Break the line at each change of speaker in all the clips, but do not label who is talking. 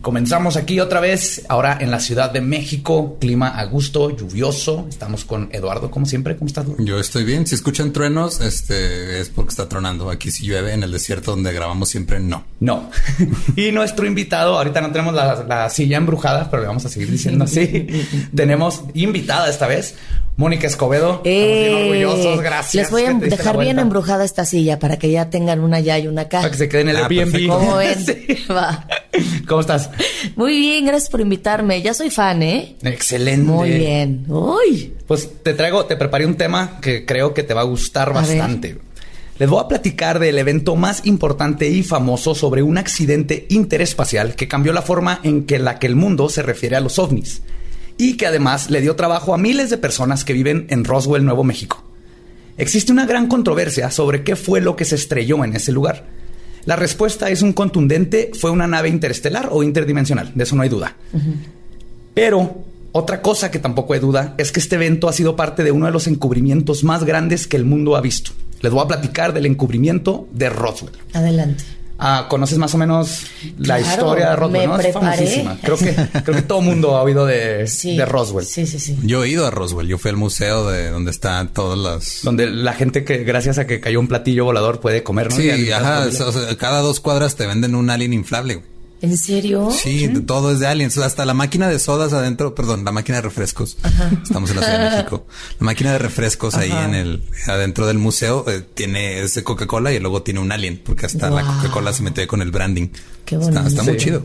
Comenzamos aquí otra vez, ahora en la Ciudad de México, clima a gusto, lluvioso. Estamos con Eduardo, como siempre. ¿Cómo estás?
Yo estoy bien. Si escuchan truenos, este es porque está tronando. Aquí si llueve, en el desierto donde grabamos siempre no.
No. y nuestro invitado, ahorita no tenemos la, silla embrujada, pero le vamos a seguir diciendo así. tenemos invitada esta vez, Mónica Escobedo.
Eh, orgullosos, gracias. Les voy a dejar bien embrujada esta silla para que ya tengan una allá y una acá.
Para que se queden en el ah, Airbnb.
¿Cómo ven?
¿Cómo estás?
Muy bien, gracias por invitarme. Ya soy fan, ¿eh?
Excelente.
Muy bien. Uy.
Pues te traigo, te preparé un tema que creo que te va a gustar bastante. Les voy a platicar del evento más importante y famoso sobre un accidente interespacial que cambió la forma en que la que el mundo se refiere a los ovnis y que además le dio trabajo a miles de personas que viven en Roswell, Nuevo México. Existe una gran controversia sobre qué fue lo que se estrelló en ese lugar. La respuesta es un contundente, fue una nave interestelar o interdimensional, de eso no hay duda. Pero otra cosa que tampoco hay duda es que este evento ha sido parte de uno de los encubrimientos más grandes que el mundo ha visto. Les voy a platicar del encubroswell de Roswell.
Adelante.
Ah, conoces más o menos la historia de Roswell, ¿no? Es famosísima. Creo que, creo que todo el mundo ha oído de, de, Roswell.
Sí, sí, sí.
Yo he ido a Roswell. Yo fui al museo de donde están todas las...
Donde la gente que, gracias a que cayó un platillo volador, puede comer, ¿no?
Sí, ajá. cada dos cuadras te venden un alien inflable.
¿En serio?
Sí, todo es de aliens. Hasta la máquina de sodas adentro, perdón, la máquina de refrescos. Estamos en la Ciudad de México. La máquina de refrescos ahí en el, adentro del museo, eh, tiene ese Coca-Cola y luego tiene un alien, porque hasta la Coca-Cola se mete con el branding.
Qué bonito.
Está, muy chido.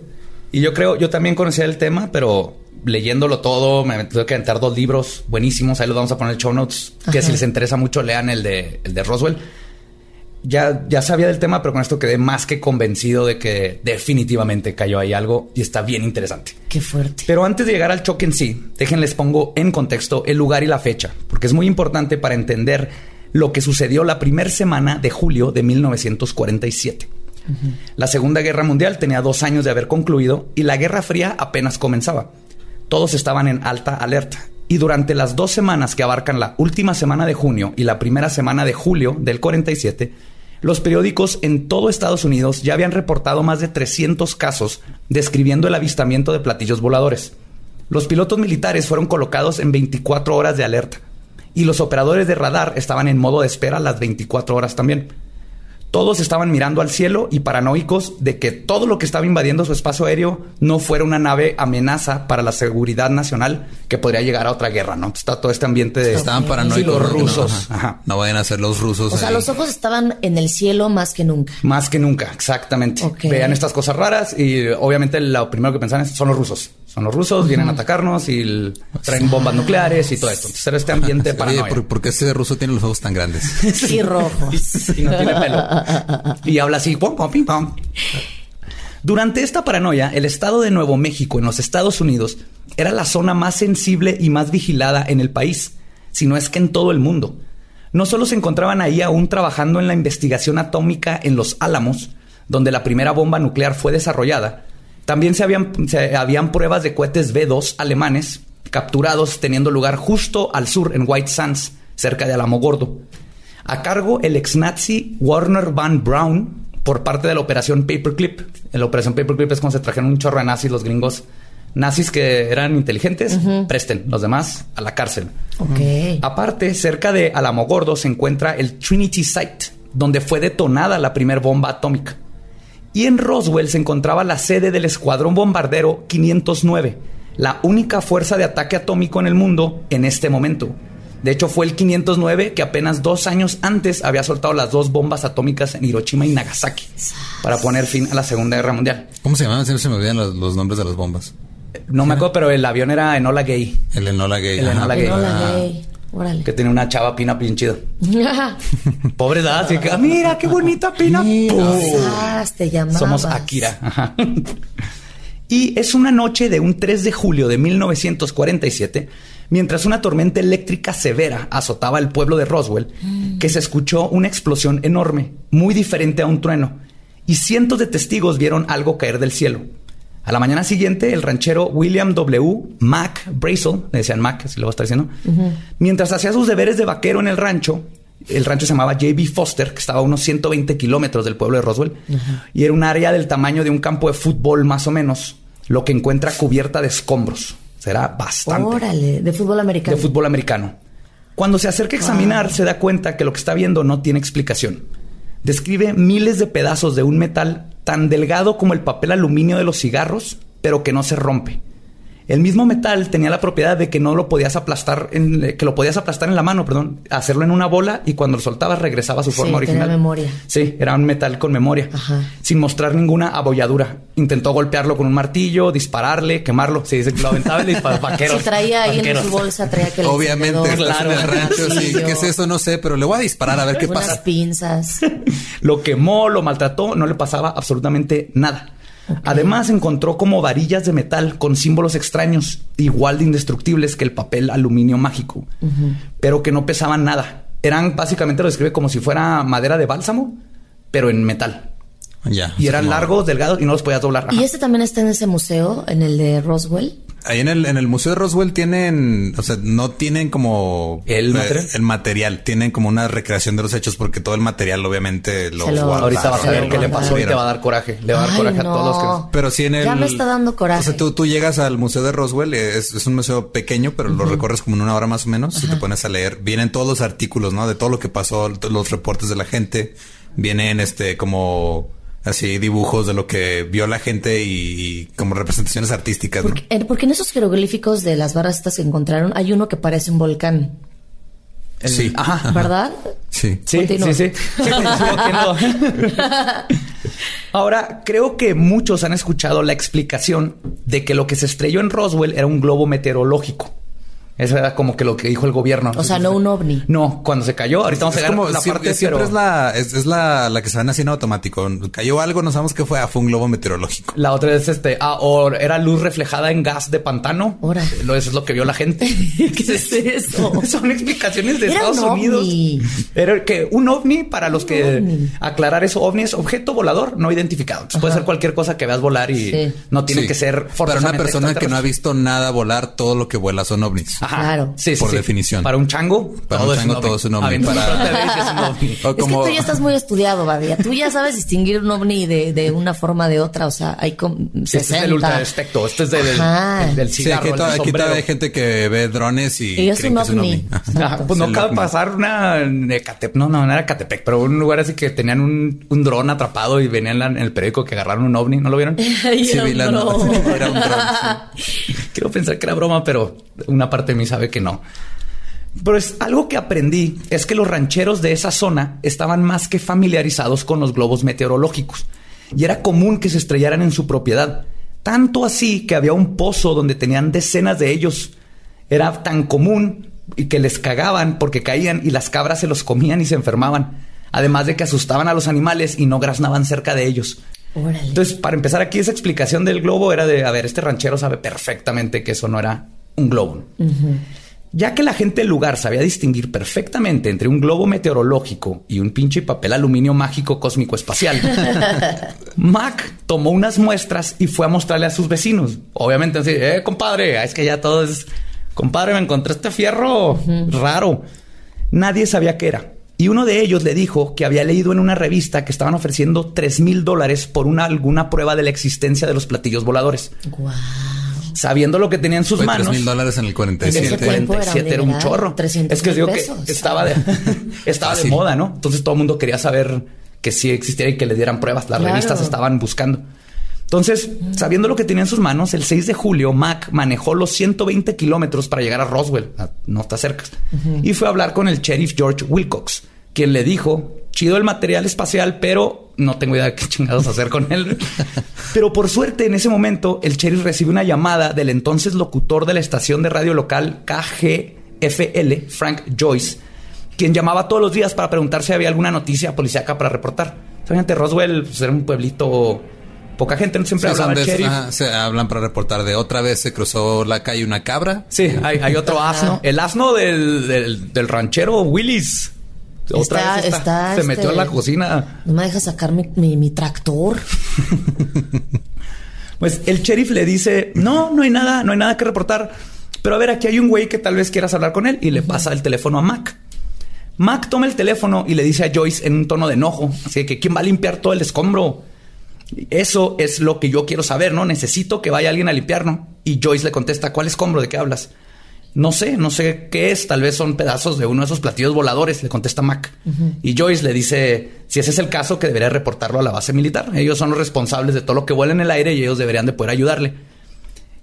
Y yo creo, yo también conocía el tema, pero leyéndolo todo, me tuve que aventar dos libros buenísimos. Ahí los vamos a poner en el show notes. Que si les interesa mucho, lean el de, el de Roswell ya, ya sabía del tema, pero con esto quedé más que convencido de que definitivamente cayó ahí algo y está bien interesante.
Qué fuerte.
Pero antes de llegar al choque en sí, déjenles pongo en contexto el lugar y la fecha, porque es muy importante para entender lo que sucedió la primera semana de julio de 1947. La Segunda Guerra Mundial tenía dos años de haber concluido y la Guerra Fría apenas comenzaba. Todos estaban en alta alerta y durante las dos semanas que abarcan la última semana de junio y la primera semana de julio del 47, los periódicos en todo Estados Unidos ya habían reportado más de 300 casos describiendo el avistamiento de platillos voladores. Los pilotos militares fueron colocados en 24 horas de alerta y los operadores de radar estaban en modo de espera las 24 horas también. Todos estaban mirando al cielo y paranoicos de que todo lo que estaba invadiendo su espacio aéreo no fuera una nave amenaza para la seguridad nacional que podría llegar a otra guerra, ¿no? Está todo este ambiente de...
Estaban paranoicos.
los rusos.
No, vayan a ser los rusos.
O sea, los ojos estaban en el cielo más que nunca.
Más que nunca, exactamente. Vean estas cosas raras y obviamente lo primero que pensaban es, son los rusos son los rusos, vienen a atacarnos y traen bombas nucleares y todo esto. Entonces era este ambiente para
¿por, qué ese ruso tiene los ojos tan grandes?
y rojos.
y, no tiene pelo. Y habla así, pom, pom, pim, pom. Durante esta paranoia, el estado de Nuevo México en los Estados Unidos era la zona más sensible y más vigilada en el país, si no es que en todo el mundo. No solo se encontraban ahí aún trabajando en la investigación atómica en Los Álamos, donde la primera bomba nuclear fue desarrollada, también se habían, habían pruebas de cohetes B-2 alemanes capturados teniendo lugar justo al sur en White Sands, cerca de Alamogordo. A cargo el ex nazi Warner Van Braun por parte de la operación Paperclip. En la operación Paperclip es cuando se trajeron un chorro de nazis los gringos. Nazis que eran inteligentes, presten los demás a la cárcel. Aparte, cerca de Alamogordo se encuentra el Trinity Site, donde fue detonada la primera bomba atómica y en Roswell se encontraba la sede del Escuadrón Bombardero 509, la única fuerza de ataque atómico en el mundo en este momento. De hecho, fue el 509 que apenas dos años antes había soltado las dos bombas atómicas en Hiroshima y Nagasaki para poner fin a la Segunda Guerra Mundial.
¿Cómo se llamaban? Siempre se me olvidan los, nombres de las bombas.
No me acuerdo, pero el avión era Enola Gay.
El Enola Gay.
El Enola Gay. Que tiene una chava pina bien chida. Pobre edad, así que, ah, mira qué bonita pina. Somos Akira. y es una noche de un 3 de julio de 1947, mientras una tormenta eléctrica severa azotaba el pueblo de Roswell, mm. que se escuchó una explosión enorme, muy diferente a un trueno. y cientos de testigos vieron algo caer del cielo. A la mañana siguiente, el ranchero William W. Mac Brazel, le decían Mac, así lo voy a estar diciendo, mientras hacía sus deberes de vaquero en el rancho, el rancho se llamaba J.B. Foster, que estaba a unos 120 kilómetros del pueblo de Roswell, y era un área del tamaño de un campo de fútbol más o menos, lo que encuentra cubierta de escombros. Será bastante.
Órale, de fútbol americano.
De fútbol americano. Cuando se acerca a examinar, se da cuenta que lo que está viendo no tiene explicación. Describe miles de pedazos de un metal tan delgado como el papel aluminio de los cigarros, pero que no se rompe. El mismo metal tenía la propiedad de que no lo podías aplastar, en, que lo podías aplastar en la mano, perdón, hacerlo en una bola y cuando lo soltabas regresaba a su forma original.
Tenía memoria.
Sí, era un metal con memoria, sin mostrar ninguna abolladura. Intentó golpearlo con un martillo, dispararle, quemarlo. Sí, dice que lo aventaba y para vaqueros.
traía ahí en su bolsa, traía que
Obviamente, claro, en el rancho, sí. ¿Qué es eso? No sé, pero le voy a disparar a ver qué pasa.
pinzas.
lo quemó, lo maltrató, no le pasaba absolutamente nada. Además encontró como varillas de metal con símbolos extraños, igual de indestructibles que el papel aluminio mágico, pero que no pesaban nada. Eran básicamente lo describe como si fuera madera de bálsamo, pero en metal.
Ya.
y eran largos, delgados y no los podías doblar.
¿Y este también está en ese museo, en el de Roswell?
Ahí en el, en el Museo de Roswell tienen, o sea, no tienen como
el material,
el material tienen como una recreación de los hechos porque todo el material obviamente lo,
lo Ahorita vas a ver qué le pasó y te va a dar coraje. Le va a dar coraje a todos los que.
Pero sí en el.
Ya me está dando coraje.
O sea, tú, tú llegas al Museo de Roswell, es, es un museo pequeño, pero lo recorres como en una hora más o menos y te pones a leer. Vienen todos los artículos, ¿no? De todo lo que pasó, los reportes de la gente. Vienen este como así dibujos de lo que vio la gente y, como representaciones artísticas.
Eh, porque, en esos jeroglíficos de las barras estas que encontraron hay uno que parece un volcán.
sí.
Ajá, ¿Verdad?
Sí.
Sí, sí, sí. Ahora, creo que muchos han escuchado la explicación de que lo que se estrelló en Roswell era un globo meteorológico. Eso era como que lo que dijo el gobierno.
O sea, no un ovni.
No, cuando se cayó, ahorita vamos a
ver la siempre, parte, siempre es la es, la, la que se van haciendo automático. Cayó algo, no sabemos qué fue, ah, fue un globo meteorológico.
La otra es este, ah, o era luz reflejada en gas de pantano. Ahora. Eso es lo que vio la gente.
¿Qué es eso?
Son explicaciones de Estados Unidos. Era que un ovni, para los que aclarar eso, ovni es objeto volador no identificado. puede ser cualquier cosa que veas volar y no tiene que ser
Para una persona que no ha visto nada volar, todo lo que vuela son ovnis.
Claro.
Sí, por definición.
Para un chango,
para un chango todo es un ovni.
Para... es, que tú ya estás muy estudiado, Badia. Tú ya sabes distinguir un ovni de, de una forma de otra. O sea, hay como
Este es el ultra espectro. Este es del, del, cigarro.
Sí, aquí, todavía hay gente que ve drones y, y es un ovni.
pues no cabe pasar una no, no, no era Catepec, pero un lugar así que tenían un, un dron atrapado y venían en el periódico que agarraron un ovni. ¿No lo vieron?
sí, vi la Era un dron.
Quiero pensar que era broma, pero una parte mí sabe que no. Pero es algo que aprendí es que los rancheros de esa zona estaban más que familiarizados con los globos meteorológicos y era común que se estrellaran en su propiedad. Tanto así que había un pozo donde tenían decenas de ellos. Era tan común y que les cagaban porque caían y las cabras se los comían y se enfermaban. Además de que asustaban a los animales y no graznaban cerca de ellos. Entonces, para empezar aquí, esa explicación del globo era de, a ver, este ranchero sabe perfectamente que eso no era un globo. Ya que la gente del lugar sabía distinguir perfectamente entre un globo meteorológico y un pinche papel aluminio mágico cósmico espacial, Mac tomó unas muestras y fue a mostrarle a sus vecinos. Obviamente así, eh, compadre, es que ya todo es... Compadre, me encontré este fierro raro. Nadie sabía qué era. Y uno de ellos le dijo que había leído en una revista que estaban ofreciendo 3 mil dólares por una, alguna prueba de la existencia de los platillos voladores sabiendo lo que tenía en sus manos.
mil dólares en el 47. En
el 47 era, un chorro. Es que digo que estaba de, estaba de moda, ¿no? Entonces todo el mundo quería saber que sí existiera y que le dieran pruebas. Las revistas estaban buscando. Entonces, sabiendo lo que tenía en sus manos, el 6 de julio, Mac manejó los 120 kilómetros para llegar a Roswell, no está cerca, y fue a hablar con el sheriff George Wilcox, quien le dijo chido el material espacial, pero no tengo idea de qué chingados hacer con él. pero por suerte, en ese momento, el sheriff recibe una llamada del entonces locutor de la estación de radio local KGFL, Frank Joyce, quien llamaba todos los días para preguntar si había alguna noticia policíaca para reportar. Obviamente, Roswell pues, era un pueblito poca gente, no siempre hablaba el sheriff.
se hablan para reportar de otra vez se cruzó la calle una cabra.
Sí, hay, otro asno. El asno del, del ranchero Willis Otra vez se metió a la este, cocina.
No me deja sacar mi, tractor.
pues el sheriff le dice, no, no hay nada, no hay nada que reportar. Pero a ver, aquí hay un güey que tal vez quieras hablar con él y le pasa el teléfono a Mac. Mac toma el teléfono y le dice a Joyce en un tono de enojo, así que ¿quién va a limpiar todo el escombro? Eso es lo que yo quiero saber, ¿no? Necesito que vaya alguien a limpiarlo. Y Joyce le contesta, ¿cuál escombro? ¿De qué hablas? No sé, no sé qué es. Tal vez son pedazos de uno de esos platillos voladores, le contesta Mac. Y Joyce le dice, si ese es el caso, que debería reportarlo a la base militar. Ellos son los responsables de todo lo que vuela en el aire y ellos deberían de poder ayudarle.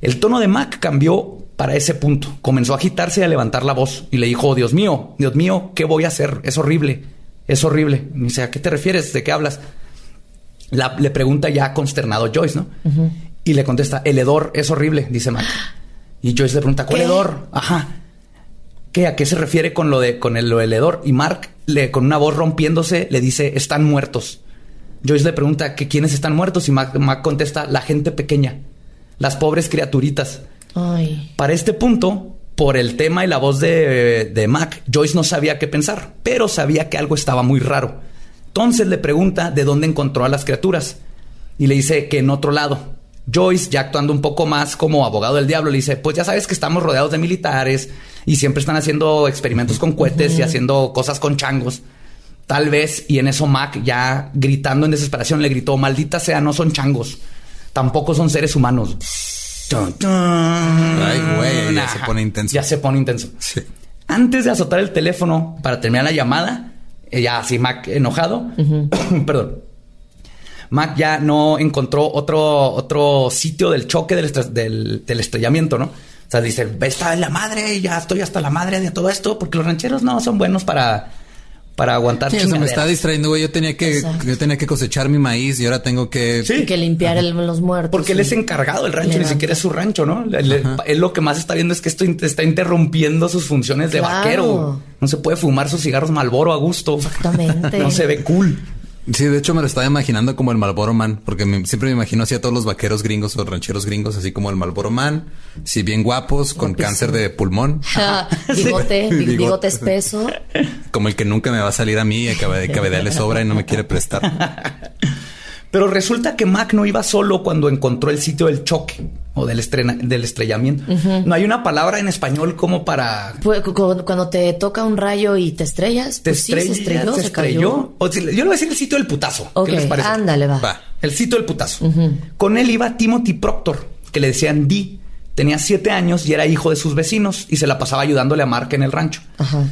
El tono de Mac cambió para ese punto. Comenzó a agitarse y a levantar la voz y le dijo, Dios mío, Dios mío, ¿qué voy a hacer? Es horrible, es horrible. Y dice, ¿a qué te refieres? ¿De qué hablas? le pregunta ya consternado Joyce, ¿no? Y le contesta, el hedor es horrible, dice Mac. Y Joyce le pregunta, ¿cuál hedor? Ajá. ¿Qué? ¿A qué se refiere con lo de con el, lo del hedor? Y Mark, le, con una voz rompiéndose, le dice, están muertos. Joyce le pregunta que quiénes están muertos y Mac, contesta, la gente pequeña, las pobres criaturitas. Ay. Para este punto, por el tema y la voz de, de Mac, Joyce no sabía qué pensar, pero sabía que algo estaba muy raro. Entonces le pregunta de dónde encontró a las criaturas y le dice que en otro lado. Joyce, ya actuando un poco más como abogado del diablo, le dice, pues ya sabes que estamos rodeados de militares y siempre están haciendo experimentos con cohetes y haciendo cosas con changos. Tal vez, y en eso Mac ya gritando en desesperación le gritó, maldita sea, no son changos, tampoco son seres humanos.
Ay, güey, ya se pone intenso.
Ya se pone intenso. Antes de azotar el teléfono para terminar la llamada, eh, ya así Mac enojado, perdón, Mac ya no encontró otro, otro sitio del choque del, estrellamiento, ¿no? O sea, dice, está en la madre, ya estoy hasta la madre de todo esto, porque los rancheros no son buenos para, para aguantar
sí, me está distrayendo, güey. Yo tenía que, yo tenía que cosechar mi maíz y ahora tengo que...
Sí. Que limpiar los muertos.
Porque él es encargado del rancho, ni siquiera es su rancho, ¿no? Él, lo que más está viendo es que esto está interrumpiendo sus funciones de vaquero. No se puede fumar sus cigarros Malboro a gusto. Exactamente. no se ve cool.
Sí, de hecho me lo estaba imaginando como el Malboro Man, porque siempre me imagino así a todos los vaqueros gringos o rancheros gringos, así como el Malboro Man, sí, bien guapos, con cáncer de pulmón.
bigote, bigote espeso.
Como el que nunca me va a salir a mí, acaba de darle sobra y no me quiere prestar.
Pero resulta que Mac no iba solo cuando encontró el sitio del choque o del, del estrellamiento. No hay una palabra en español como para...
Pues, cuando te toca un rayo y te estrellas.
Te pues se estrelló, se, estrelló. yo le voy a decir el sitio del putazo.
¿Qué les parece? Ándale, va.
El sitio del putazo. Con él iba Timothy Proctor, que le decían D Tenía siete años y era hijo de sus vecinos y se la pasaba ayudándole a Mark en el rancho.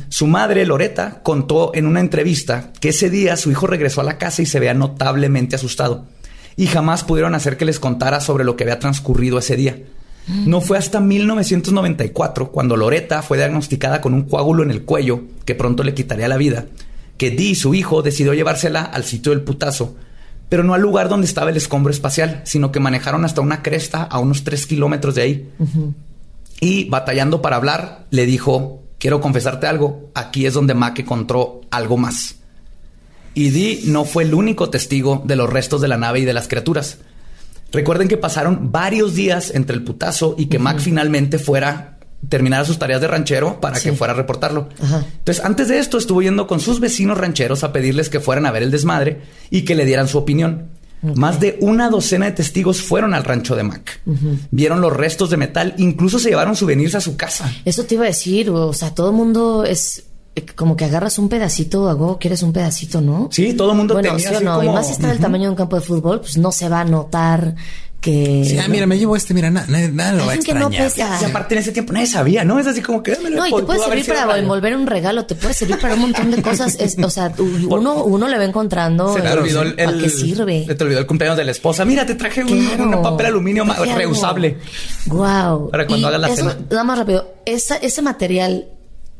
Su madre, Loreta, contó en una entrevista que ese día su hijo regresó a la casa y se veía notablemente asustado. Y jamás pudieron hacer que les contara sobre lo que había transcurrido ese día. No fue hasta 1994, cuando Loreta fue diagnosticada con un coágulo en el cuello que pronto le quitaría la vida, que Dee, su hijo, decidió llevársela al sitio del putazo pero no al lugar donde estaba el escombro espacial, sino que manejaron hasta una cresta a unos tres kilómetros de ahí. Y batallando para hablar, le dijo, quiero confesarte algo, aquí es donde Mac encontró algo más. Y Dee no fue el único testigo de los restos de la nave y de las criaturas. Recuerden que pasaron varios días entre el putazo y que Mac finalmente fuera terminara sus tareas de ranchero para que fuera a reportarlo. Entonces, antes de esto, estuvo yendo con sus vecinos rancheros a pedirles que fueran a ver el desmadre y que le dieran su opinión. Más de una docena de testigos fueron al rancho de Mac. Vieron los restos de metal, incluso se llevaron souvenirs a su casa.
Eso te iba a decir, o sea, todo el mundo es eh, como que agarras un pedacito, hago, quieres un pedacito, ¿no?
Sí, todo el mundo bueno, tenía
sí no. Y más está del tamaño de un campo de fútbol, pues no se va a notar que...
Sí, ah, mira, me llevo este, mira, nada, nada lo va a extrañar. Que no pesa.
Y aparte en ese tiempo nadie sabía, ¿no? Es así como que...
No, y te puede servir para envolver un regalo, te puede servir para un montón de cosas. Es, o sea, uno, uno le va encontrando... Se olvidó el, ¿A qué sirve?
Se te olvidó el cumpleaños de la esposa. Mira, te traje un, papel aluminio reusable.
Wow.
Para cuando hagas la cena.
Nada más rápido, ¿esa, ¿ese material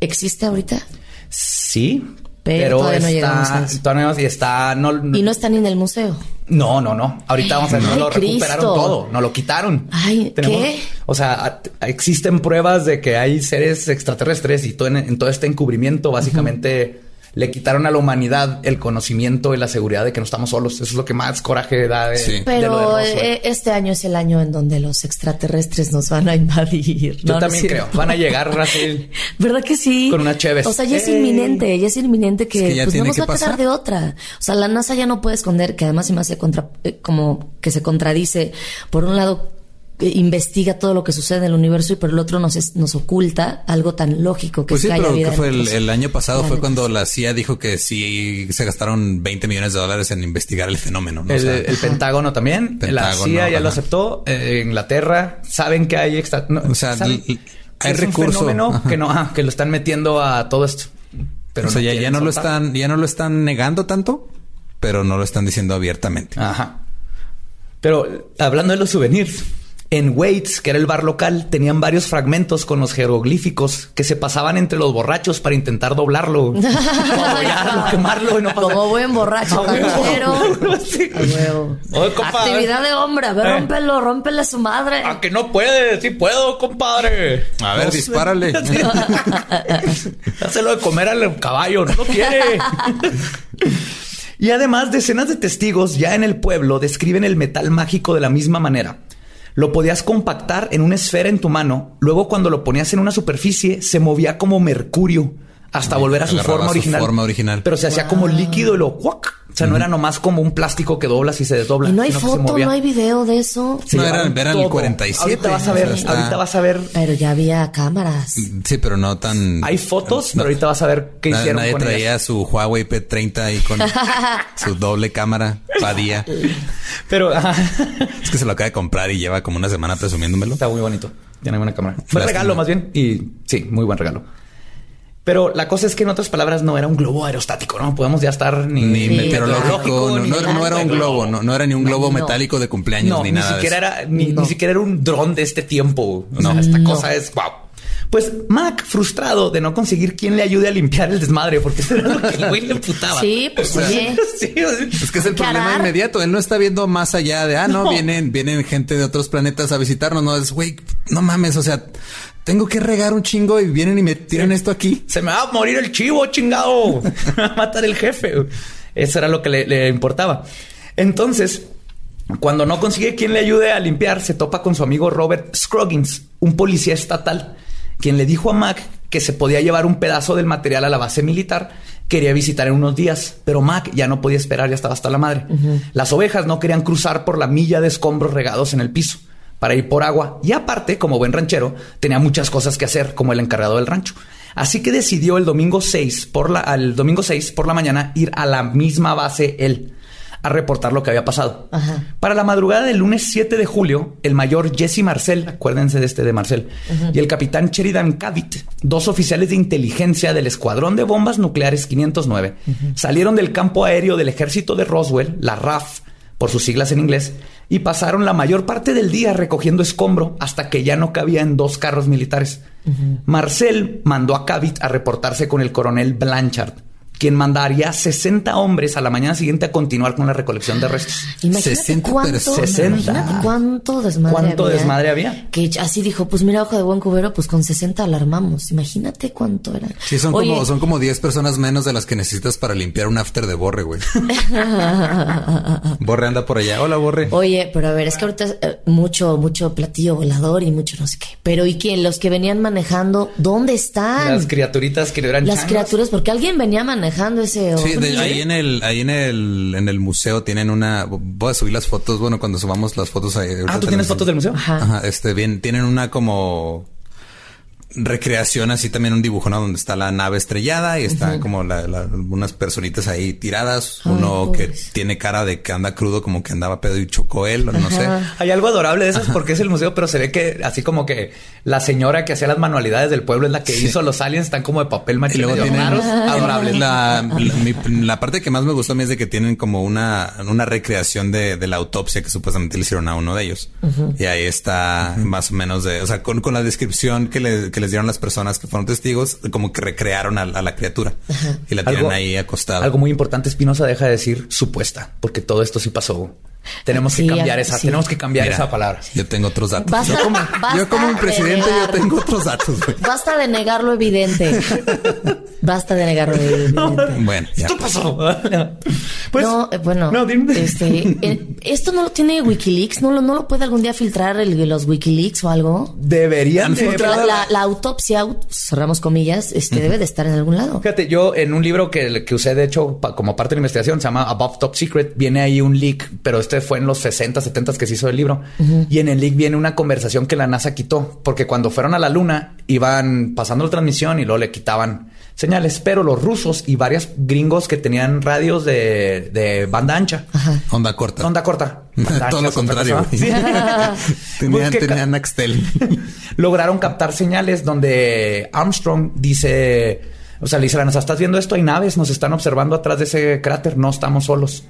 existe ahorita?
Sí, pero, todavía no a eso. Todavía no, y está... No,
¿Y no están en el museo?
No, no, no. Ahorita vamos a ver, no lo recuperaron todo, no lo quitaron.
Ay, ¿qué?
O sea, existen pruebas de que hay seres extraterrestres y todo en, todo este encubrimiento básicamente le quitaron a la humanidad el conocimiento y la seguridad de que no estamos solos. Eso es lo que más coraje da de,
Pero eh, este año es el año en donde los extraterrestres nos van a invadir.
Yo también creo. Van a llegar así.
¿Verdad que sí?
Con una chévere.
O sea, ya es inminente, ya es inminente que, pues no nos va a quedar de otra. O sea, la NASA ya no puede esconder, que además se me hace contra, eh, como que se contradice. Por un lado, investiga todo lo que sucede en el universo y por el otro nos, nos oculta algo tan lógico que
pues sí, pero que fue el, año pasado fue cuando la CIA dijo que sí se gastaron 20 millones de dólares en investigar el fenómeno.
El, Pentágono también. la CIA ya lo aceptó. Eh, Inglaterra saben que hay extra.
o sea, hay recursos.
fenómeno que no, que lo están metiendo a todo esto.
Pero o sea, ya, ya no lo están, ya no lo están negando tanto, pero no lo están diciendo abiertamente.
Ajá. Pero hablando de los souvenirs, en Waits, que era el bar local, tenían varios fragmentos con los jeroglíficos que se pasaban entre los borrachos para intentar doblarlo, quemarlo y no
Como buen borracho, pero Actividad de hombre, a ver, eh. rómpelo, rómpele a su madre.
A que no puede, sí puedo, compadre.
A ver, dispárale.
Hacelo de comer al caballo, no lo quiere. Y además, decenas de testigos ya en el pueblo describen el metal mágico de la misma manera. Lo podías compactar en una esfera en tu mano, luego cuando lo ponías en una superficie se movía como mercurio hasta volver a su forma, original.
forma original.
Pero se hacía como líquido y lo ¡cuac! O sea, no era nomás como un plástico que doblas y se desdobla.
Y no hay foto, no hay video de eso.
no, eran, el 47.
Ahorita vas a ver, ahorita vas a ver.
Pero ya había cámaras.
Sí, pero no tan.
Hay fotos, pero ahorita vas a ver qué hicieron.
Nadie traía su Huawei P30 y con su doble cámara padilla.
Pero
es que se lo acaba de comprar y lleva como una semana presumiéndomelo.
Está muy bonito. Tiene buena cámara. Fue regalo más bien y sí, muy buen regalo. Pero la cosa es que en otras palabras no era un globo aerostático, ¿no? Podemos ya estar ni,
ni meteorológico, no, no, era un globo, no, no era ni un globo metálico de cumpleaños ni, nada.
Ni siquiera era, ni, ni, siquiera era un dron de este tiempo. O sea, esta cosa es wow. Pues Mac, frustrado de no conseguir quien le ayude a limpiar el desmadre, porque eso era lo que el güey le putaba.
Sí, pues sí.
sí es que es el problema inmediato. Él no está viendo más allá de, ah, no, vienen, vienen gente de otros planetas a visitarnos. No es, güey, no mames. O sea, tengo que regar un chingo y vienen y me tiran esto aquí.
Se me va a morir el chivo, chingado. va a matar el jefe. Eso era lo que le, importaba. Entonces, cuando no consigue quien le ayude a limpiar, se topa con su amigo Robert Scroggins, un policía estatal, quien le dijo a Mac que se podía llevar un pedazo del material a la base militar. Quería visitar en unos días, pero Mac ya no podía esperar, ya estaba hasta la madre. Las ovejas no querían cruzar por la milla de escombros regados en el piso para ir por agua y aparte, como buen ranchero, tenía muchas cosas que hacer como el encargado del rancho. Así que decidió el domingo 6 por la, al domingo 6 por la mañana ir a la misma base él a reportar lo que había pasado. Para la madrugada del lunes 7 de julio, el mayor Jesse Marcel, acuérdense de este de Marcel, y el capitán Sheridan Cavit, dos oficiales de inteligencia del Escuadrón de Bombas Nucleares 509, salieron del campo aéreo del ejército de Roswell, la RAF, por sus siglas en inglés, y pasaron la mayor parte del día recogiendo escombro hasta que ya no cabía en dos carros militares. Marcel mandó a Cavit a reportarse con el coronel Blanchard quien mandaría 60 hombres a la mañana siguiente a continuar con la recolección de restos.
Imagínate 60 cuánto, 60. cuánto desmadre
¿Cuánto había? desmadre había?
Que así dijo, pues mira, ojo de buen cubero, pues con 60 alarmamos. Imagínate cuánto era.
Sí, son como son como 10 personas menos de las que necesitas para limpiar un after de Borre, güey. borre anda por allá. Hola, Borre.
Oye, pero a ver, es que ahorita eh, mucho mucho platillo volador y mucho no sé qué. Pero ¿y quién? Los que venían manejando, ¿dónde están?
Las criaturitas que eran
Las criaturas, porque alguien venía manejando ese.
Sí, ahí en el, ahí en el, en el museo tienen una. Voy a subir las fotos. Bueno, cuando subamos las fotos ahí.
Ah, tú tienes fotos del museo.
Ajá. Este bien, tienen una como recreación así también un dibujo, ¿no? Donde está la nave estrellada y está como la, unas personitas ahí tiradas. Uno que tiene cara de que anda crudo, como que andaba pedo y chocó él, no sé.
Hay algo adorable de eso porque es el museo, pero se ve que así como que la señora que hacía las manualidades del pueblo es la que hizo los aliens, están como de papel maché adorables.
La, la, parte que más me gustó a mí es de que tienen como una, una recreación de, de la autopsia que supuestamente le hicieron a uno de ellos. Y ahí está más o menos de, o sea, con, con la descripción que le, que les dieron las personas que fueron testigos, como que recrearon a, la criatura y la tienen ahí acostada.
Algo muy importante, Espinosa deja de decir supuesta, porque todo esto sí pasó. Tenemos que cambiar esa, tenemos que cambiar esa palabra.
Yo tengo otros datos. yo como, un presidente, yo tengo otros datos.
Basta de negar lo evidente. Basta de negar lo evidente.
bueno,
esto pasó.
pues, no, eh, bueno, no, este, eh, esto no lo tiene WikiLeaks, no lo, no lo puede algún día filtrar el, los WikiLeaks o algo.
Deberían
filtrar. La, autopsia, cerramos comillas, este debe de estar en algún lado.
Fíjate, yo en un libro que, que usé de hecho como parte de la investigación se llama Above Top Secret, viene ahí un leak, pero este fue en los 60, 70 que se hizo el libro. Y en el leak viene una conversación que la NASA quitó, porque cuando fueron a la luna iban pasando la transmisión y luego le quitaban señales, pero los rusos y varios gringos que tenían radios de, banda ancha.
Onda corta.
Onda corta.
Todo lo contrario. tenían, tenían Axtel.
lograron captar señales donde Armstrong dice, o sea, le dice a la NASA, ¿estás viendo esto? Hay naves, nos están observando atrás de ese cráter, no estamos solos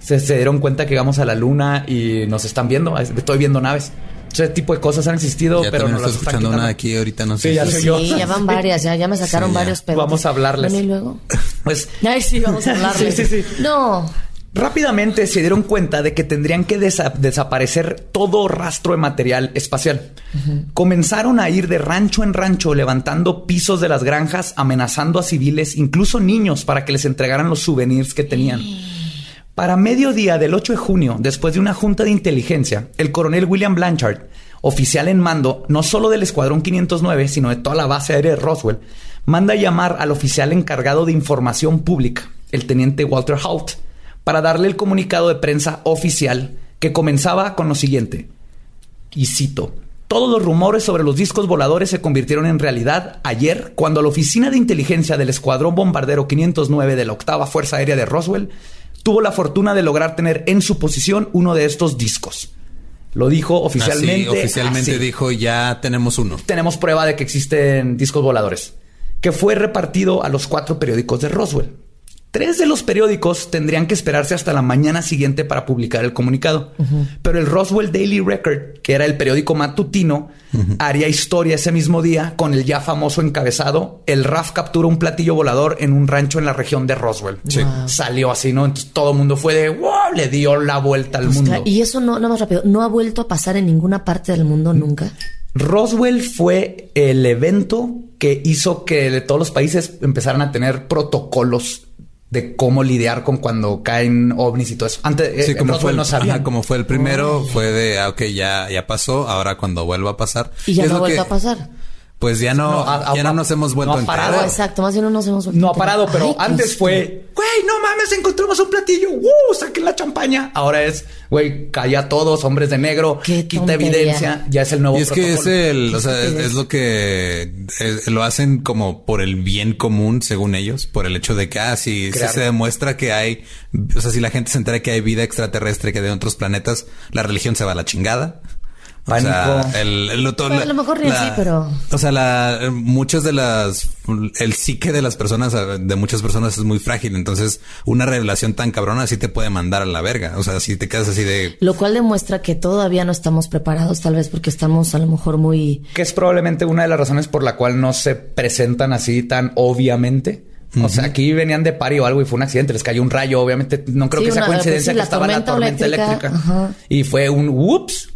se, dieron cuenta que llegamos a la luna y nos están viendo. Estoy viendo naves. Ese tipo de cosas han existido, pero no las
escuchando una aquí ahorita, no sé.
Sí, ya, sí, ya van varias, ya, ya me sacaron varios
pedos. Vamos a hablarles.
y luego. Pues. Ay, sí, vamos a hablarles. sí, sí, sí. No.
Rápidamente se dieron cuenta de que tendrían que desaparecer todo rastro de material espacial. Comenzaron a ir de rancho en rancho levantando pisos de las granjas, amenazando a civiles, incluso niños, para que les entregaran los souvenirs que tenían. Para mediodía del 8 de junio, después de una junta de inteligencia, el coronel William Blanchard, oficial en mando no solo del Escuadrón 509, sino de toda la base aérea de Roswell, manda llamar al oficial encargado de información pública, el teniente Walter Hout, para darle el comunicado de prensa oficial que comenzaba con lo siguiente. Y cito. Todos los rumores sobre los discos voladores se convirtieron en realidad ayer cuando la oficina de inteligencia del Escuadrón Bombardero 509 de la Octava Fuerza Aérea de Roswell tuvo la fortuna de lograr tener en su posición uno de estos discos. Lo dijo oficialmente.
oficialmente dijo ya tenemos uno.
Tenemos prueba de que existen discos voladores, que fue repartido a los cuatro periódicos de Roswell. Tres de los periódicos tendrían que esperarse hasta la mañana siguiente para publicar el comunicado. Pero el Roswell Daily Record, que era el periódico matutino, haría historia ese mismo día con el ya famoso encabezado. El RAF capturó un platillo volador en un rancho en la región de Roswell. Salió así, ¿no? Entonces todo el mundo fue de wow, le dio la vuelta al mundo.
Y eso no, no más rápido, no ha vuelto a pasar en ninguna parte del mundo nunca.
Roswell fue el evento que hizo que todos los países empezaran a tener protocolos de cómo lidiar con cuando caen ovnis y todo eso. Antes,
sí, eh, como, fue el, no como fue el primero, oh. fue de, ah, ok, ya, ya pasó, ahora cuando vuelva a pasar.
Y ya no ha vuelto a pasar
pues ya no, ya no nos hemos vuelto
no
ha
parado.
Exacto, más bien no nos hemos vuelto
No ha parado, pero antes fue, güey, no mames, encontramos un platillo, ¡uh! Saquen la champaña. Ahora es, güey, calla todos, hombres de negro, quita evidencia, ya es el nuevo
Y es que es el, o sea, es, lo que lo hacen como por el bien común, según ellos, por el hecho de que, ah, si, se demuestra que hay, o sea, si la gente se entera que hay vida extraterrestre que de otros planetas, la religión se va a la chingada.
Pánico.
O sea, el, el,
a lo mejor ni así, pero.
O sea, la, muchas de las. El psique de las personas, de muchas personas es muy frágil. Entonces, una revelación tan cabrona sí te puede mandar a la verga. O sea, si te quedas así de.
Lo cual demuestra que todavía no estamos preparados, tal vez porque estamos a lo mejor muy.
Que es probablemente una de las razones por la cual no se presentan así tan obviamente. O sea, aquí venían de pari o algo y fue un accidente, les cayó un rayo, obviamente no creo que sea coincidencia que estaba la tormenta eléctrica, y fue un whoops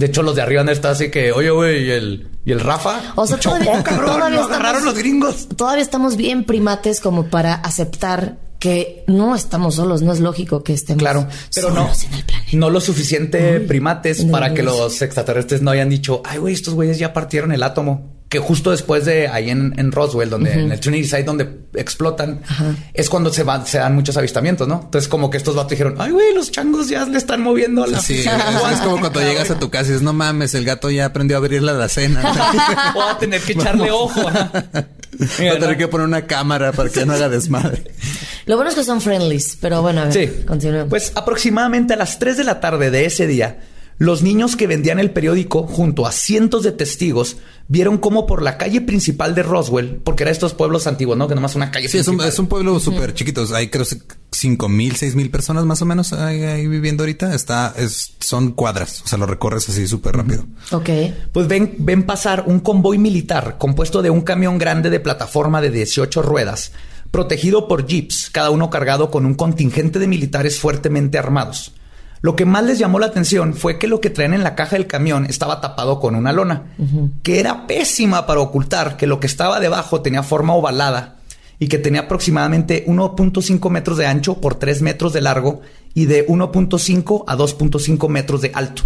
de hecho, los de arriba han estado así que, oye, güey, y el, y el Rafa.
O sea, todavía,
todavía agarraron los gringos.
Todavía estamos bien primates como para aceptar que no estamos solos, no es lógico que estemos
claro, pero
solos
no,
en el planeta.
No lo suficiente primates para que los extraterrestres no hayan dicho, ay, güey, estos güeyes ya partieron el átomo que justo después de ahí en, Roswell, donde en el Trinity Site, donde explotan, es cuando se van, se dan muchos avistamientos, ¿no? Entonces, como que estos vatos dijeron, ay, güey, los changos ya le están moviendo la.
Sí, es, como cuando llegas a tu casa y dices, no mames, el gato ya aprendió a abrir la cena.
o a tener que echarle ojo.
Va a tener que poner una cámara para que no haga desmadre.
Lo bueno es que son friendlies, pero bueno, a ver, sí. continuemos.
Pues aproximadamente a las 3 de la tarde de ese día, los niños que vendían el periódico junto a cientos de testigos vieron cómo por la calle principal de Roswell, porque era estos pueblos antiguos, ¿no? Que nomás una calle.
Sí, es un, pueblo súper chiquito. Hay creo cinco mil, seis mil personas más o menos ahí, viviendo ahorita. Está, es, son cuadras. O sea, lo recorres así súper rápido.
Ok.
Pues ven, ven pasar un convoy militar compuesto de un camión grande de plataforma de 18 ruedas, protegido por jeeps, cada uno cargado con un contingente de militares fuertemente armados. Lo que más les llamó la atención fue que lo que traían en la caja del camión estaba tapado con una lona, que era pésima para ocultar que lo que estaba debajo tenía forma ovalada y que tenía aproximadamente 1.5 metros de ancho por 3 metros de largo y de 1.5 a 2.5 metros de alto.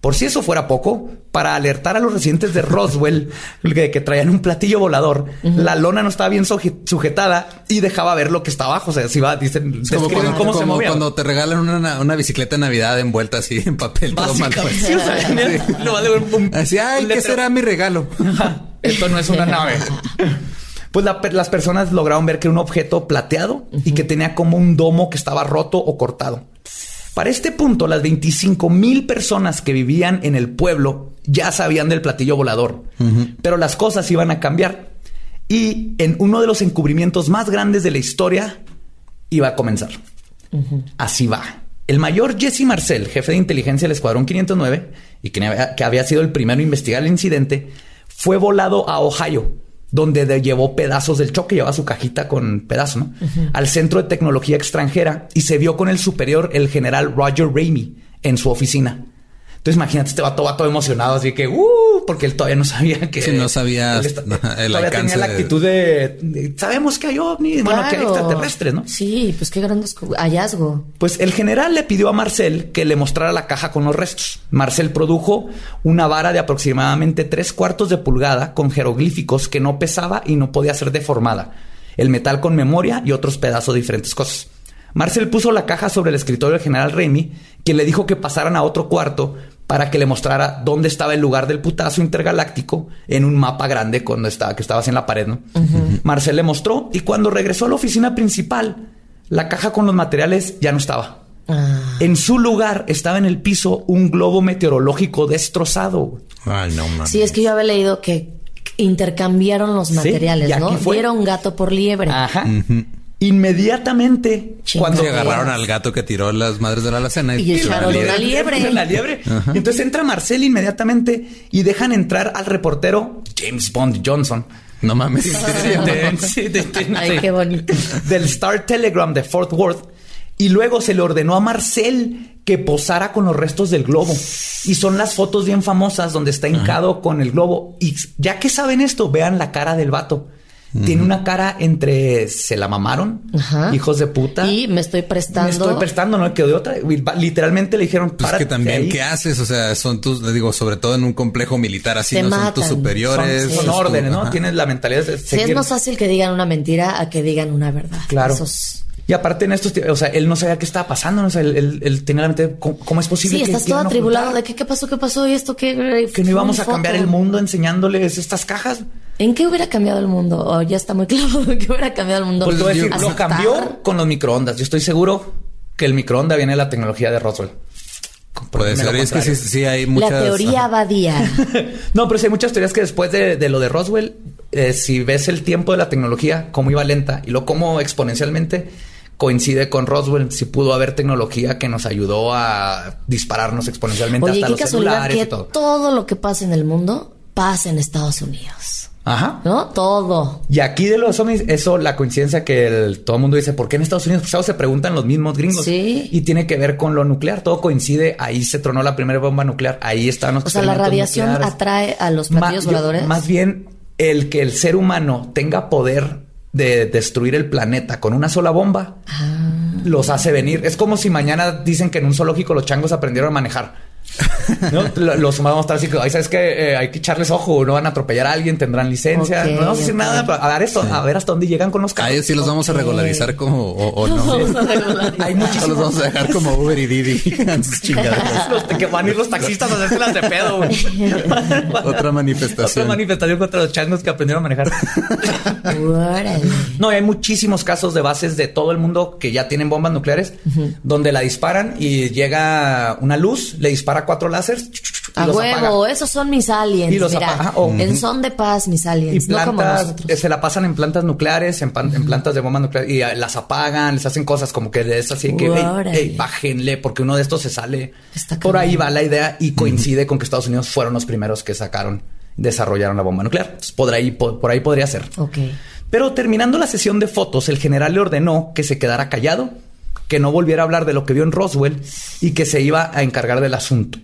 Por si eso fuera poco, para alertar a los residentes de Roswell que, traían un platillo volador, la lona no estaba bien sujetada y dejaba ver lo que estaba abajo. O sea, si va, dicen,
como cuando, cómo se movía. cuando te regalan una, bicicleta de Navidad envuelta así en papel, todo mal. Sí, o sea, así, ay, ¿qué será mi regalo?
Esto no es una nave. Pues las personas lograron ver que era un objeto plateado y que tenía como un domo que estaba roto o cortado. Para este punto, las 25 mil personas que vivían en el pueblo ya sabían del platillo volador, pero las cosas iban a cambiar. Y en uno de los encubrimientos más grandes de la historia iba a comenzar. Así va. El mayor Jesse Marcel, jefe de inteligencia del Escuadrón 509, y que había, que había sido el primero en investigar el incidente, fue volado a Ohio donde llevó pedazos del choque, llevaba su cajita con pedazos, ¿no? Al Centro de Tecnología Extranjera y se vio con el superior, el general Roger Ramey, en su oficina. Entonces imagínate, este vato va todo emocionado, así que, uh, porque él todavía no sabía que...
Sí, no sabía el
todavía tenía la actitud de, sabemos que hay ovnis, bueno, que hay extraterrestres, ¿no?
Sí, pues qué gran hallazgo.
Pues el general le pidió a Marcel que le mostrara la caja con los restos. Marcel produjo una vara de aproximadamente tres cuartos de pulgada con jeroglíficos que no pesaba y no podía ser deformada. El metal con memoria y otros pedazos de diferentes cosas. Marcel puso la caja sobre el escritorio del general Remy, quien le dijo que pasaran a otro cuarto para que le mostrara dónde estaba el lugar del putazo intergaláctico en un mapa grande cuando estaba, que estaba así en la pared, ¿no? Marcel le mostró y cuando regresó a la oficina principal, la caja con los materiales ya no estaba. Ah. En su lugar estaba en el piso un globo meteorológico destrozado.
Ay, no mames.
Sí, es que yo había leído que intercambiaron los materiales, ¿no? Fueron gato por liebre.
Ajá. Inmediatamente,
cuando agarraron al gato que tiró las madres de la alacena
y, echaron la liebre.
La liebre. Entonces entra Marcel inmediatamente y dejan entrar al reportero James Bond Johnson.
No mames.
Ay, qué bonito.
Del Star Telegram de Fort Worth. Y luego se le ordenó a Marcel que posara con los restos del globo. Y son las fotos bien famosas donde está hincado con el globo. Y ya que saben esto, vean la cara del vato. Tiene una cara entre se la mamaron, hijos de puta.
Y me estoy prestando. Me
estoy prestando, no quedó de otra. Literalmente le dijeron,
pues que también, ¿qué haces? O sea, son tus, le digo, sobre todo en un complejo militar así, no son tus superiores.
Son, órdenes, ¿no? Tienes la mentalidad de
seguir. Sí, es más fácil que digan una mentira a que digan una verdad.
Claro. Y aparte en estos, o sea, él no sabía qué estaba pasando, o sea, él, tenía la mente, ¿cómo, es posible?
Sí, estás todo atribulado de qué, qué pasó, qué pasó y esto, qué.
Que no íbamos a cambiar el mundo enseñándoles estas cajas.
¿En qué hubiera cambiado el mundo? Oh, ya está muy claro ¿en qué hubiera cambiado el mundo.
Pues decir, lo cambió con los microondas. Yo estoy seguro que el microondas viene de la tecnología de Roswell.
Puede ser, es que sí, hay muchas...
La teoría vadía.
no, pero sí hay muchas teorías que después de, lo de Roswell, eh, si ves el tiempo de la tecnología, cómo iba lenta y lo cómo exponencialmente coincide con Roswell, si pudo haber tecnología que nos ayudó a dispararnos exponencialmente hasta los celulares
y todo. Todo lo que pasa en el mundo pasa en Estados Unidos.
Ajá.
¿No? Todo.
Y aquí de los ovnis, eso, la coincidencia que todo el mundo dice, ¿por qué en Estados Unidos? Pues se preguntan los mismos gringos.
Sí.
Y tiene que ver con lo nuclear. Todo coincide. Ahí se tronó la primera bomba nuclear. Ahí están los
O sea, la radiación atrae a los platillos voladores.
más bien, el que el ser humano tenga poder de destruir el planeta con una sola bomba, ah. los hace venir. Es como si mañana dicen que en un zoológico los changos aprendieron a manejar. ¿No? Los vamos a estar así, ay, sabes que eh, hay que echarles ojo, no van a atropellar a alguien, tendrán licencia, no vamos a decir nada, a ver esto, a ver hasta dónde llegan con los
carros. Ahí sí los vamos a regularizar como o, no. hay muchísimos. Los vamos a dejar como Uber y Didi.
los que van a ir los taxistas a hacerse las de pedo.
Otra manifestación.
Otra manifestación contra los changos que aprendieron a manejar. no, hay muchísimos casos de bases de todo el mundo que ya tienen bombas nucleares, donde la disparan y llega una luz, le dispara cuatro láseres.
A huevo, esos son mis aliens. Y los mira, en son de paz, mis aliens.
Y plantas, eh, se la pasan en plantas nucleares, en, plantas de bombas nucleares, y eh, las apagan, les hacen cosas como que es así que, hey, bájenle, porque uno de estos se sale. por ahí va la idea y coincide con que Estados Unidos fueron los primeros que sacaron, desarrollaron la bomba nuclear. por ahí, por, ahí podría ser.
Ok.
Pero terminando la sesión de fotos, el general le ordenó que se quedara callado que no volviera a hablar de lo que vio en Roswell y que se iba a encargar del asunto.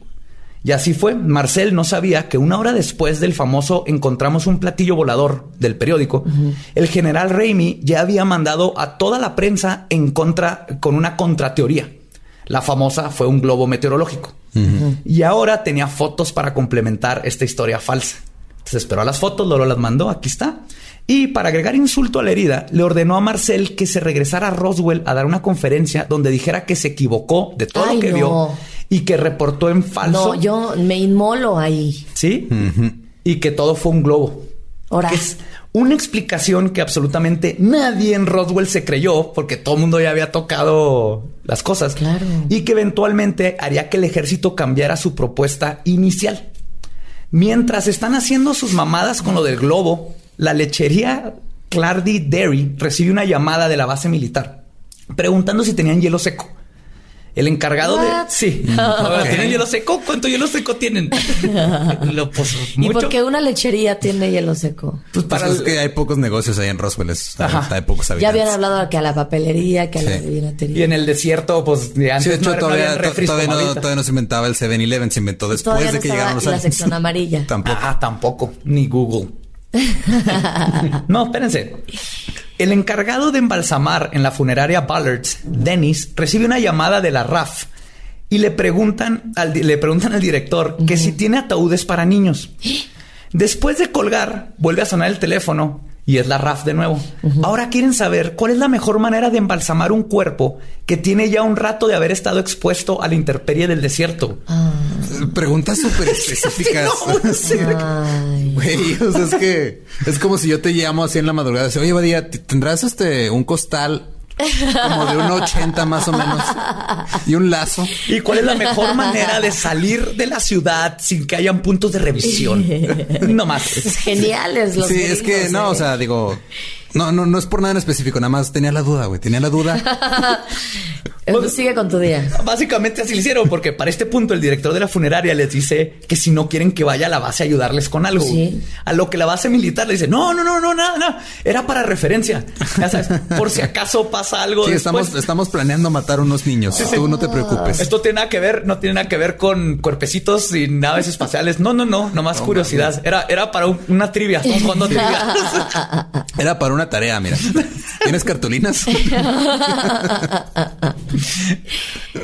Y así fue. Marcel no sabía que una hora después del famoso encontramos un platillo volador del periódico, el general Raimi ya había mandado a toda la prensa en contra con una contrateoría. La famosa fue un globo meteorológico. Y ahora tenía fotos para complementar esta historia falsa. Se esperó a las fotos, luego las mandó, aquí está. Y para agregar insulto a la herida, le ordenó a Marcel que se regresara a Roswell a dar una conferencia donde dijera que se equivocó de todo lo que vio y que reportó en falso.
No, yo me inmolo ahí.
Sí. Y que todo fue un globo.
Ahora.
Es una explicación que absolutamente nadie en Roswell se creyó porque todo el mundo ya había tocado las cosas.
Claro.
Y que eventualmente haría que el ejército cambiara su propuesta inicial. Mientras están haciendo sus mamadas con lo del globo, la lechería Clardy Dairy recibe una llamada de la base militar preguntando si tenían hielo seco. El encargado de. Sí. ¿Tienen hielo seco? ¿Cuánto hielo seco tienen?
Lo, pues, ¿Y por qué una lechería tiene hielo seco?
Pues, para pues que hay pocos negocios ahí en Roswell. Hay pocos
habitantes. Ya habían hablado que a la papelería, que a la vinatería.
Y en el desierto, pues de antes
sí, de hecho, no todavía, no todavía, no, todavía, no, se inventaba el 7-Eleven. Se inventó después de que llegaron los
la sección amarilla.
tampoco. Ah, tampoco. Ni Google. no, espérense. El encargado de embalsamar en la funeraria Ballards, Dennis, recibe una llamada de la RAF y le preguntan al, le preguntan al director que si tiene ataúdes para niños. Después de colgar, vuelve a sonar el teléfono y es la RAF de nuevo. Ahora quieren saber cuál es la mejor manera de embalsamar un cuerpo que tiene ya un rato de haber estado expuesto a la intemperie del desierto.
Ah. Preguntas súper específicas. Güey, o sea, es que es como si yo te llamo así en la madrugada. Oye, Badía, ¿tendrás este un costal como de un 80 más o menos. Y un lazo.
¿Y cuál es la mejor manera de salir de la ciudad sin que hayan puntos de revisión? no más.
Geniales los
Sí, es que no, o sea, digo, no, no, no es por nada en específico, nada más tenía la duda, güey, tenía la duda.
Pues, sigue con tu día.
Básicamente así lo hicieron, porque para este punto el director de la funeraria les dice que si no quieren que vaya a la base a ayudarles con algo. A lo que la base militar le dice, no, no, no, no, nada, nada. Era para referencia. Ya sabes, por si acaso pasa algo.
Sí, estamos, estamos planeando matar unos niños. Tú no te preocupes.
Esto tiene nada que ver, no tiene nada que ver con cuerpecitos y naves espaciales. No, no, no, nomás curiosidad. Era, era para una trivia. Estamos jugando trivia.
Era para una tarea, mira. ¿Tienes cartulinas?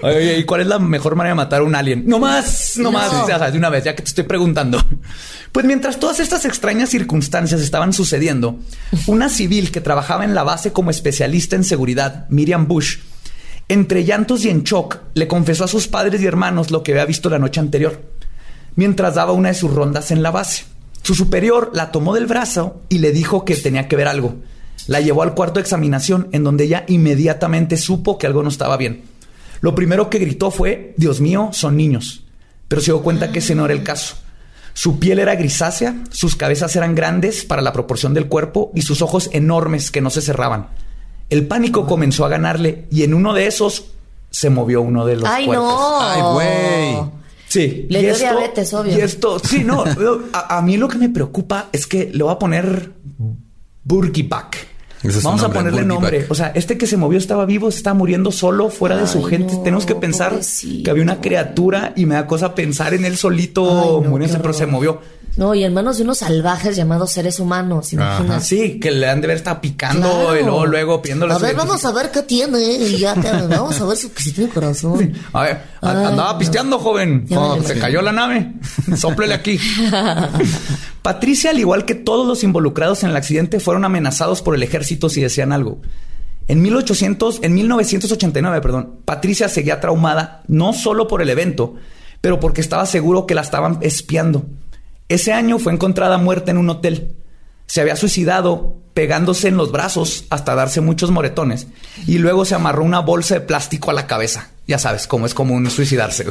Oye, ¿y cuál es la mejor manera de matar a un alien? No más, no, más. de una vez, ya que te estoy preguntando. Pues mientras todas estas extrañas circunstancias estaban sucediendo, una civil que trabajaba en la base como especialista en seguridad, Miriam Bush, entre llantos y en shock, le confesó a sus padres y hermanos lo que había visto la noche anterior, mientras daba una de sus rondas en la base. Su superior la tomó del brazo y le dijo que tenía que ver algo. La llevó al cuarto de examinación, en donde ella inmediatamente supo que algo no estaba bien. Lo primero que gritó fue, Dios mío, son niños. Pero se dio cuenta que ese no era el caso. Su piel era grisácea, sus cabezas eran grandes para la proporción del cuerpo y sus ojos enormes que no se cerraban. El pánico comenzó a ganarle y en uno de esos se movió uno de los
¡Ay,
cuerpos.
no!
¡Ay, güey!
Sí.
Le dio diabetes, obvio.
Y esto, sí, no. a, a, mí lo que me preocupa es que le voy a poner Burgiback. Vamos a ponerle nombre. O sea, este que se movió estaba vivo, se estaba muriendo solo, fuera de su gente. Tenemos que pensar que había una criatura y me da cosa pensar en él solito muriéndose, pero se movió.
No, y en manos de unos salvajes llamados seres humanos, imaginas.
Sí, que le han de ver estar picando y luego, luego pidiéndole.
A ver, vamos a ver qué tiene. Y ya vamos a ver si, tiene corazón.
A ver, andaba pisteando, joven. se cayó la nave. Sóplele aquí. Patricia, al igual que todos los involucrados en el accidente, fueron amenazados por el ejército si decían algo. En 1800, en 1989, perdón, Patricia seguía traumada no solo por el evento, pero porque estaba seguro que la estaban espiando. Ese año fue encontrada muerta en un hotel. Se había suicidado pegándose en los brazos hasta darse muchos moretones y luego se amarró una bolsa de plástico a la cabeza. Ya sabes cómo es común suicidarse.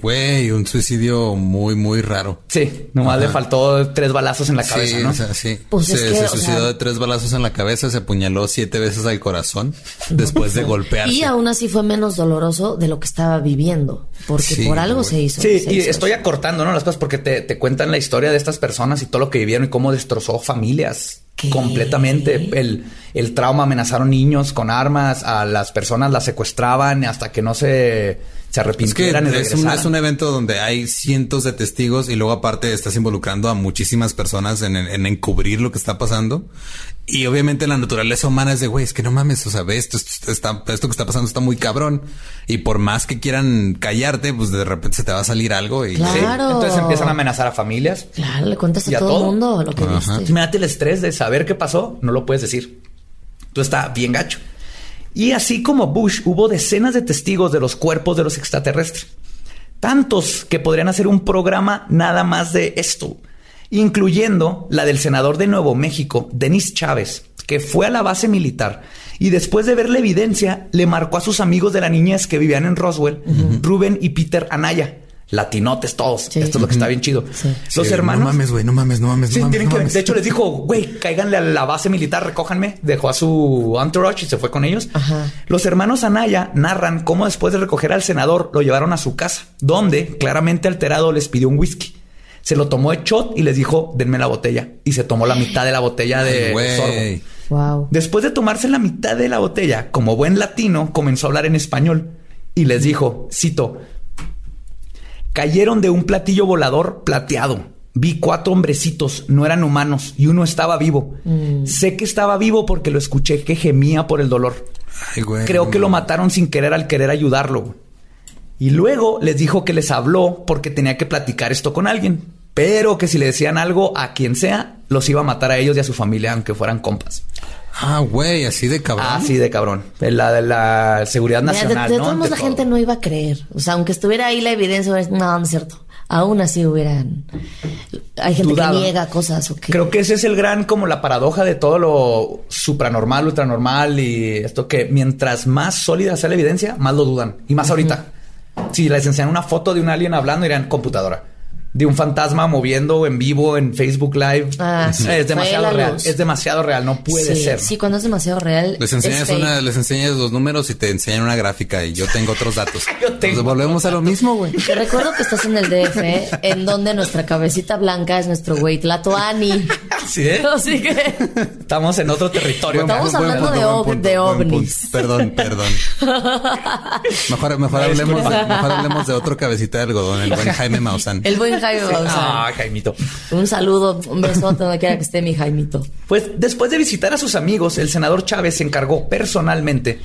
Güey, un suicidio muy, muy raro.
Sí, nomás le faltó tres balazos en la cabeza,
sí,
¿no?
O sea, sí. Pues se, suicidó de tres balazos en la cabeza, se apuñaló siete veces al corazón después de golpearse.
Y aún así fue menos doloroso de lo que estaba viviendo, porque por algo se hizo.
Sí,
y
estoy acortando, ¿no? Las cosas porque te, te cuentan la historia de estas personas y todo lo que vivieron y cómo destrozó familias Completamente. El, el trauma amenazaron niños con armas, a las personas las secuestraban hasta que no se se arrepintieran
es, un, es un, evento donde hay cientos de testigos y luego aparte estás involucrando a muchísimas personas en, en, encubrir lo que está pasando. Y obviamente la naturaleza humana es de, güey, es que no mames, o sea, ve, esto, está, esto que está pasando está muy cabrón. Y por más que quieran callarte, pues de repente se te va a salir algo y...
Claro. Entonces empiezan a amenazar a familias.
Claro, le cuentas a, todo, el mundo lo que viste.
Imagínate el estrés de saber qué pasó, no lo puedes decir. Tú está bien gacho. Y así como Bush, hubo decenas de testigos de los cuerpos de los extraterrestres. Tantos que podrían hacer un programa nada más de esto, incluyendo la del senador de Nuevo México, Denis Chávez, que fue a la base militar y después de ver la evidencia le marcó a sus amigos de la niñez que vivían en Roswell, Ruben y Peter Anaya latinotes todos. Esto es lo que está bien chido. Los hermanos.
No mames, güey, no mames, no mames. no mames,
De hecho, les dijo, güey, cáiganle a la base militar, recójanme. Dejó a su entourage y se fue con ellos. Los hermanos Anaya narran cómo después de recoger al senador lo llevaron a su casa, donde claramente alterado les pidió un whisky. Se lo tomó de shot y les dijo, denme la botella. Y se tomó la mitad de la botella de sorbo. Wow. Después de tomarse la mitad de la botella, como buen latino, comenzó a hablar en español y les dijo, cito, Cayeron de un platillo volador plateado. Vi cuatro hombrecitos, no eran humanos, y uno estaba vivo. Mm. Sé que estaba vivo porque lo escuché que gemía por el dolor. Creo que lo mataron sin querer al querer ayudarlo. Y luego les dijo que les habló porque tenía que platicar esto con alguien, pero que si le decían algo a quien sea, los iba a matar a ellos y a su familia, aunque fueran compas.
Ah, güey, así de cabrón.
Así de cabrón. La de la seguridad nacional.
de, de todos modos, la gente no iba a creer. O sea, aunque estuviera ahí la evidencia, no, no es cierto. Aún así hubieran. Hay gente que niega cosas. ¿o
Creo que ese es el gran, como la paradoja de todo lo supranormal, ultranormal y esto que mientras más sólida sea la evidencia, más lo dudan. Y más ahorita. Si les enseñan una foto de un alien hablando, dirán computadora de un fantasma moviendo en vivo en Facebook Live. Ah, es demasiado real. Es demasiado real. No puede ser.
Sí, cuando es demasiado real.
Les enseñas, una, les enseñas los números y te enseñan una gráfica y yo tengo otros datos. yo tengo. volvemos a lo mismo, güey.
Te recuerdo que estás en el DF, en donde nuestra cabecita blanca es nuestro güey Tlatoani.
¿Sí? Así que estamos en otro territorio.
Estamos hablando de, ovnis.
Perdón, perdón. mejor, mejor hablemos, mejor hablemos de otro cabecita de algodón, el buen Jaime Maussan.
El buen Ah,
Jaimito.
Un saludo, un besote donde quiera que esté mi Jaimito.
Pues después de visitar a sus amigos, el senador Chávez se encargó personalmente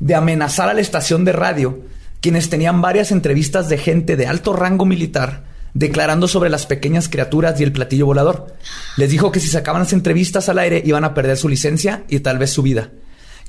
de amenazar a la estación de radio, quienes tenían varias entrevistas de gente de alto rango militar declarando sobre las pequeñas criaturas y el platillo volador. Les dijo que si sacaban las entrevistas al aire iban a perder su licencia y tal vez su vida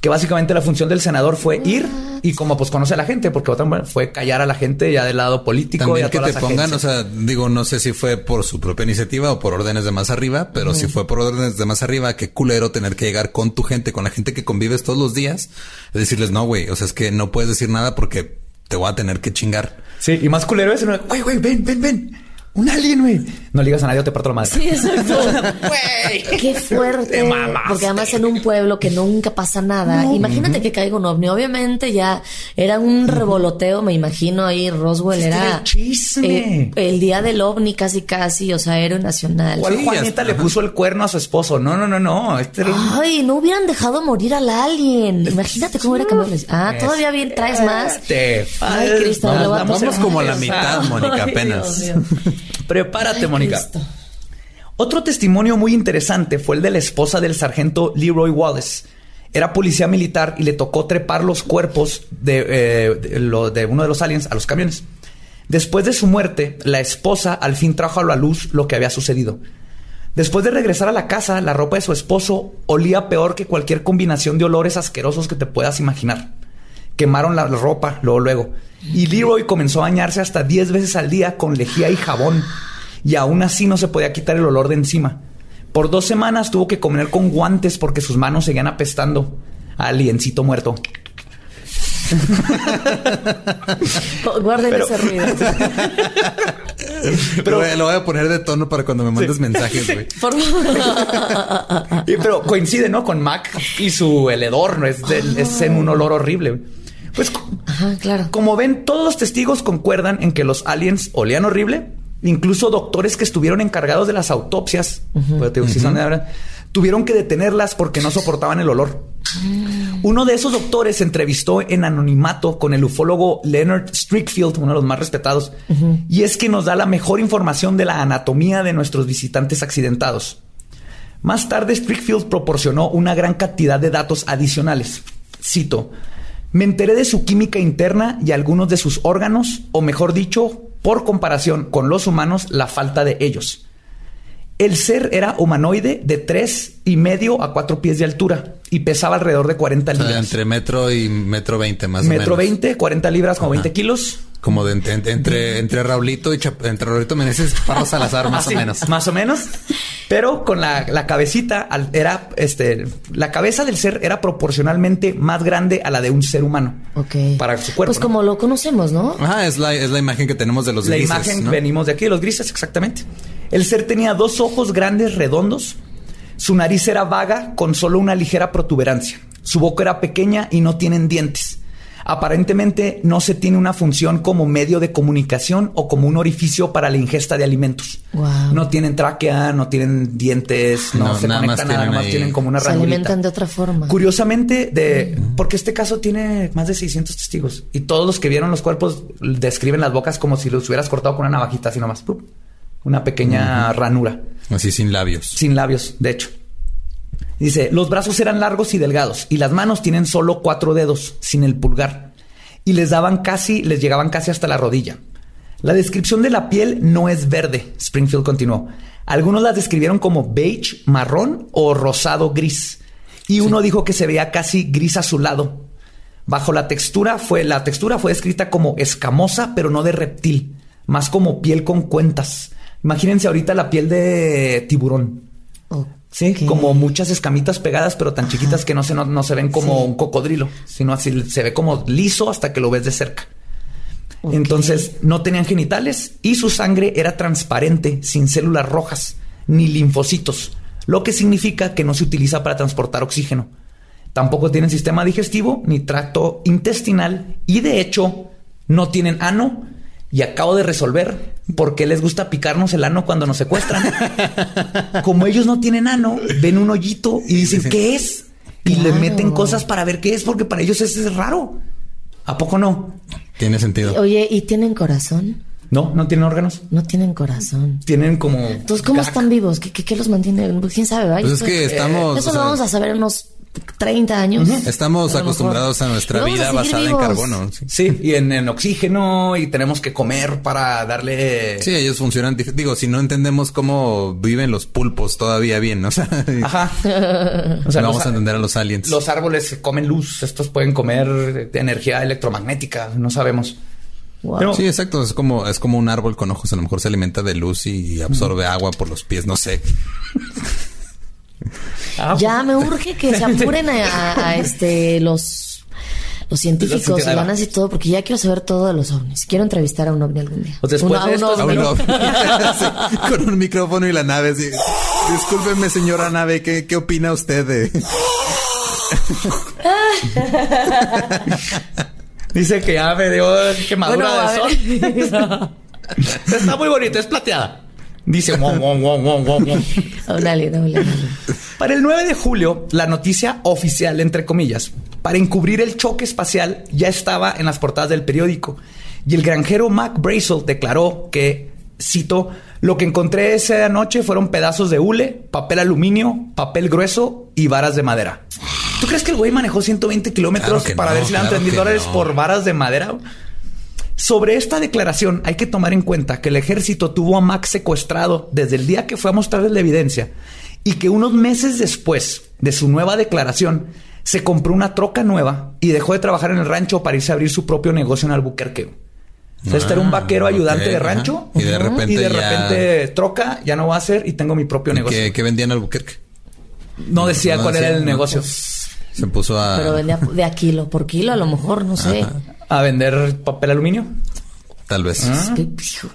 que básicamente la función del senador fue ir y como pues conoce a la gente, porque otra fue callar a la gente ya del lado político.
También que te pongan, o sea, digo, no sé si fue por su propia iniciativa o por órdenes de más arriba, pero si fue por órdenes de más arriba, qué culero tener que llegar con tu gente, con la gente que convives todos los días, decirles, no, güey, o sea, es que no puedes decir nada porque te voy a tener que chingar.
Sí, y más culero es, güey, güey, ven, ven, ven un alien, güey. No le digas a nadie o te parto la madre.
Sí, exacto. Güey. Qué fuerte. Porque además en un pueblo que nunca pasa nada. Imagínate que caiga un ovni. Obviamente ya era un revoloteo, me imagino ahí Roswell era
chisme.
El, día del ovni casi casi, o sea, héroe nacional.
¿Cuál Juanita le puso el cuerno a su esposo? No, no, no, no.
Este Ay, no hubieran dejado morir al alien. Imagínate cómo era que Ah, todavía bien traes más.
Ay, Cristo, vamos como a la mitad, Mónica, apenas.
Prepárate, Mónica. Otro testimonio muy interesante fue el de la esposa del sargento Leroy Wallace. Era policía militar y le tocó trepar los cuerpos de, eh, de, uno de los aliens a los camiones. Después de su muerte, la esposa al fin trajo a la luz lo que había sucedido. Después de regresar a la casa, la ropa de su esposo olía peor que cualquier combinación de olores asquerosos que te puedas imaginar. Quemaron la ropa luego, luego. Y Leroy comenzó a bañarse hasta 10 veces al día con lejía y jabón. Y aún así no se podía quitar el olor de encima. Por dos semanas tuvo que comer con guantes porque sus manos seguían apestando. Aliencito muerto.
Guarden ese ruido.
Pero lo voy a poner de tono para cuando me mandes mensajes, güey.
pero coincide, ¿no? Con Mac y su el hedor, Es, es en un olor horrible. Pues, claro. Como ven, todos los testigos concuerdan en que los aliens olían horrible. Incluso doctores que estuvieron encargados de las autopsias, pues, Tuvieron que detenerlas porque no soportaban el olor. Uno de esos doctores se entrevistó en anonimato con el ufólogo Leonard Strickfield, uno de los más respetados, y es que nos da la mejor información de la anatomía de nuestros visitantes accidentados. Más tarde, Strickfield proporcionó una gran cantidad de datos adicionales. Cito, me enteré de su química interna y algunos de sus órganos, o mejor dicho, por comparación con los humanos, la falta de ellos. El ser era humanoide de tres y medio a cuatro pies de altura y pesaba alrededor de 40 libras.
entre metro y metro 20 más o
menos. Metro 20, 40 libras, como 20 kilos.
Como de, entre, entre Raulito y entre Raulito Meneses, Parro Salazar, más o menos.
Más o menos. Pero con la, cabecita, era este, la cabeza del ser era proporcionalmente más grande a la de un ser humano.
Ok.
Para su cuerpo.
Pues como lo conocemos, ¿no?
Ajá, es la, es la imagen que tenemos de los grises.
La imagen, venimos de aquí, de los grises, exactamente. El ser tenía dos ojos grandes, redondos. Su nariz era vaga, con solo una ligera protuberancia. Su boca era pequeña y no tienen dientes. Aparentemente no se tiene una función como medio de comunicación o como un orificio para la ingesta de alimentos. No tienen tráquea, no tienen dientes, no, se conectan nada, más tienen como una ranurita.
Se alimentan de otra forma.
Curiosamente, de, porque este caso tiene más de 600 testigos y todos los que vieron los cuerpos describen las bocas como si los hubieras cortado con una navajita así nomás. Una pequeña ranura.
Así sin labios.
Sin labios, de hecho. Dice, los brazos eran largos y delgados y las manos tienen solo cuatro dedos, sin el pulgar. Y les daban casi, les llegaban casi hasta la rodilla. La descripción de la piel no es verde, Springfield continuó. Algunos la describieron como beige, marrón o rosado gris. Y uno dijo que se veía casi gris azulado. Bajo la textura fue, la textura fue descrita como escamosa, pero no de reptil, más como piel con cuentas. Imagínense ahorita la piel de tiburón. Sí, como muchas escamitas pegadas, pero tan chiquitas que no se, no, se ven como un cocodrilo, sino así se ve como liso hasta que lo ves de cerca. Entonces no tenían genitales y su sangre era transparente, sin células rojas ni linfocitos, lo que significa que no se utiliza para transportar oxígeno. Tampoco tienen sistema digestivo ni tracto intestinal y de hecho no tienen ano y acabo de resolver por qué les gusta picarnos el ano cuando nos secuestran. Como ellos no tienen ano, ven un hoyito y dicen, ¿qué es? Y le meten cosas para ver qué es, porque para ellos eso es raro. ¿A poco no?
Tiene sentido.
Oye, ¿y tienen corazón?
No, no tienen órganos.
No tienen corazón.
Tienen como.
Entonces, ¿cómo están vivos? ¿Qué, qué, los mantiene? ¿Quién sabe?
Pues es que estamos.
Eso lo vamos a saber en unos 30 años.
Estamos acostumbrados a nuestra vida basada en carbono.
Sí, y en, oxígeno y tenemos que comer para darle...
Sí, ellos funcionan... Digo, si no entendemos cómo viven los pulpos todavía bien, ¿no? O sea,
Ajá.
O sea, no vamos a entender a los aliens.
Los árboles comen luz, estos pueden comer energía electromagnética, no sabemos.
sí, exacto. Es como, es como un árbol con ojos. A lo mejor se alimenta de luz y absorbe agua por los pies. No sé.
Ah, ya me urge que se apuren a, a, los los científicos y van y todo, porque ya quiero saber todo de los ovnis. Quiero entrevistar a un ovni algún día.
Pues después de esto,
con un micrófono y la nave. Sí. Discúlpeme, señora nave, ¿qué, qué opina usted de...?
Dice que ya me dio quemadura de sol. Está muy bonito, es plateada. Dice, Para el 9 de julio, la noticia oficial, entre comillas, para encubrir el choque espacial ya estaba en las portadas del periódico. Y el granjero Mac Brazel declaró que, cito, lo que encontré esa noche fueron pedazos de hule, papel aluminio, papel grueso y varas de madera. ¿Tú crees que el güey manejó 120 kilómetros para ver si le dan 3 mil dólares por varas de madera? Sobre esta declaración hay que tomar en cuenta que el ejército tuvo a Max secuestrado desde el día que fue a mostrarles la evidencia y que unos meses después de su nueva declaración se compró una troca nueva y dejó de trabajar en el rancho para irse a abrir su propio negocio en Albuquerque. este era un ah, vaquero ayudante de rancho
y de repente,
y de repente troca, ya no va a hacer y tengo mi propio negocio.
¿Qué, vendía en Albuquerque?
No decía cuál era el negocio.
Se puso a...
Pero vendía de a kilo, por kilo a lo mejor, no sé
a vender papel aluminio.
Tal vez.
Ah.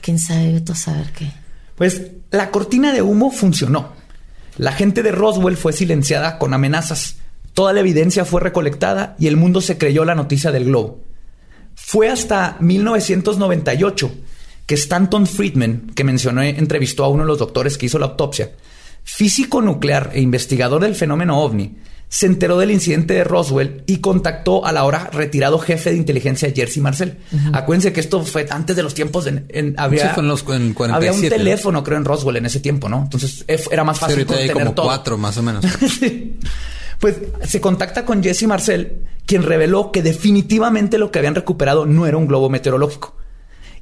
¿Quién sabe? Vete a saber qué.
Pues la cortina de humo funcionó. La gente de Roswell fue silenciada con amenazas. Toda la evidencia fue recolectada y el mundo se creyó la noticia del globo. Fue hasta 1998 que Stanton Friedman, que mencioné, entrevistó a uno de los doctores que hizo la autopsia, físico nuclear e investigador del fenómeno ovni, se enteró del incidente de Roswell y contactó a la ahora retirado jefe de inteligencia Jersey Marcel. Acuérdense que esto fue antes de los tiempos de, había, había un teléfono, creo, en Roswell en ese tiempo, ¿no? Entonces era más fácil
sí, como cuatro más o menos.
Pues se contacta con Jesse Marcel, quien reveló que definitivamente lo que habían recuperado no era un globo meteorológico.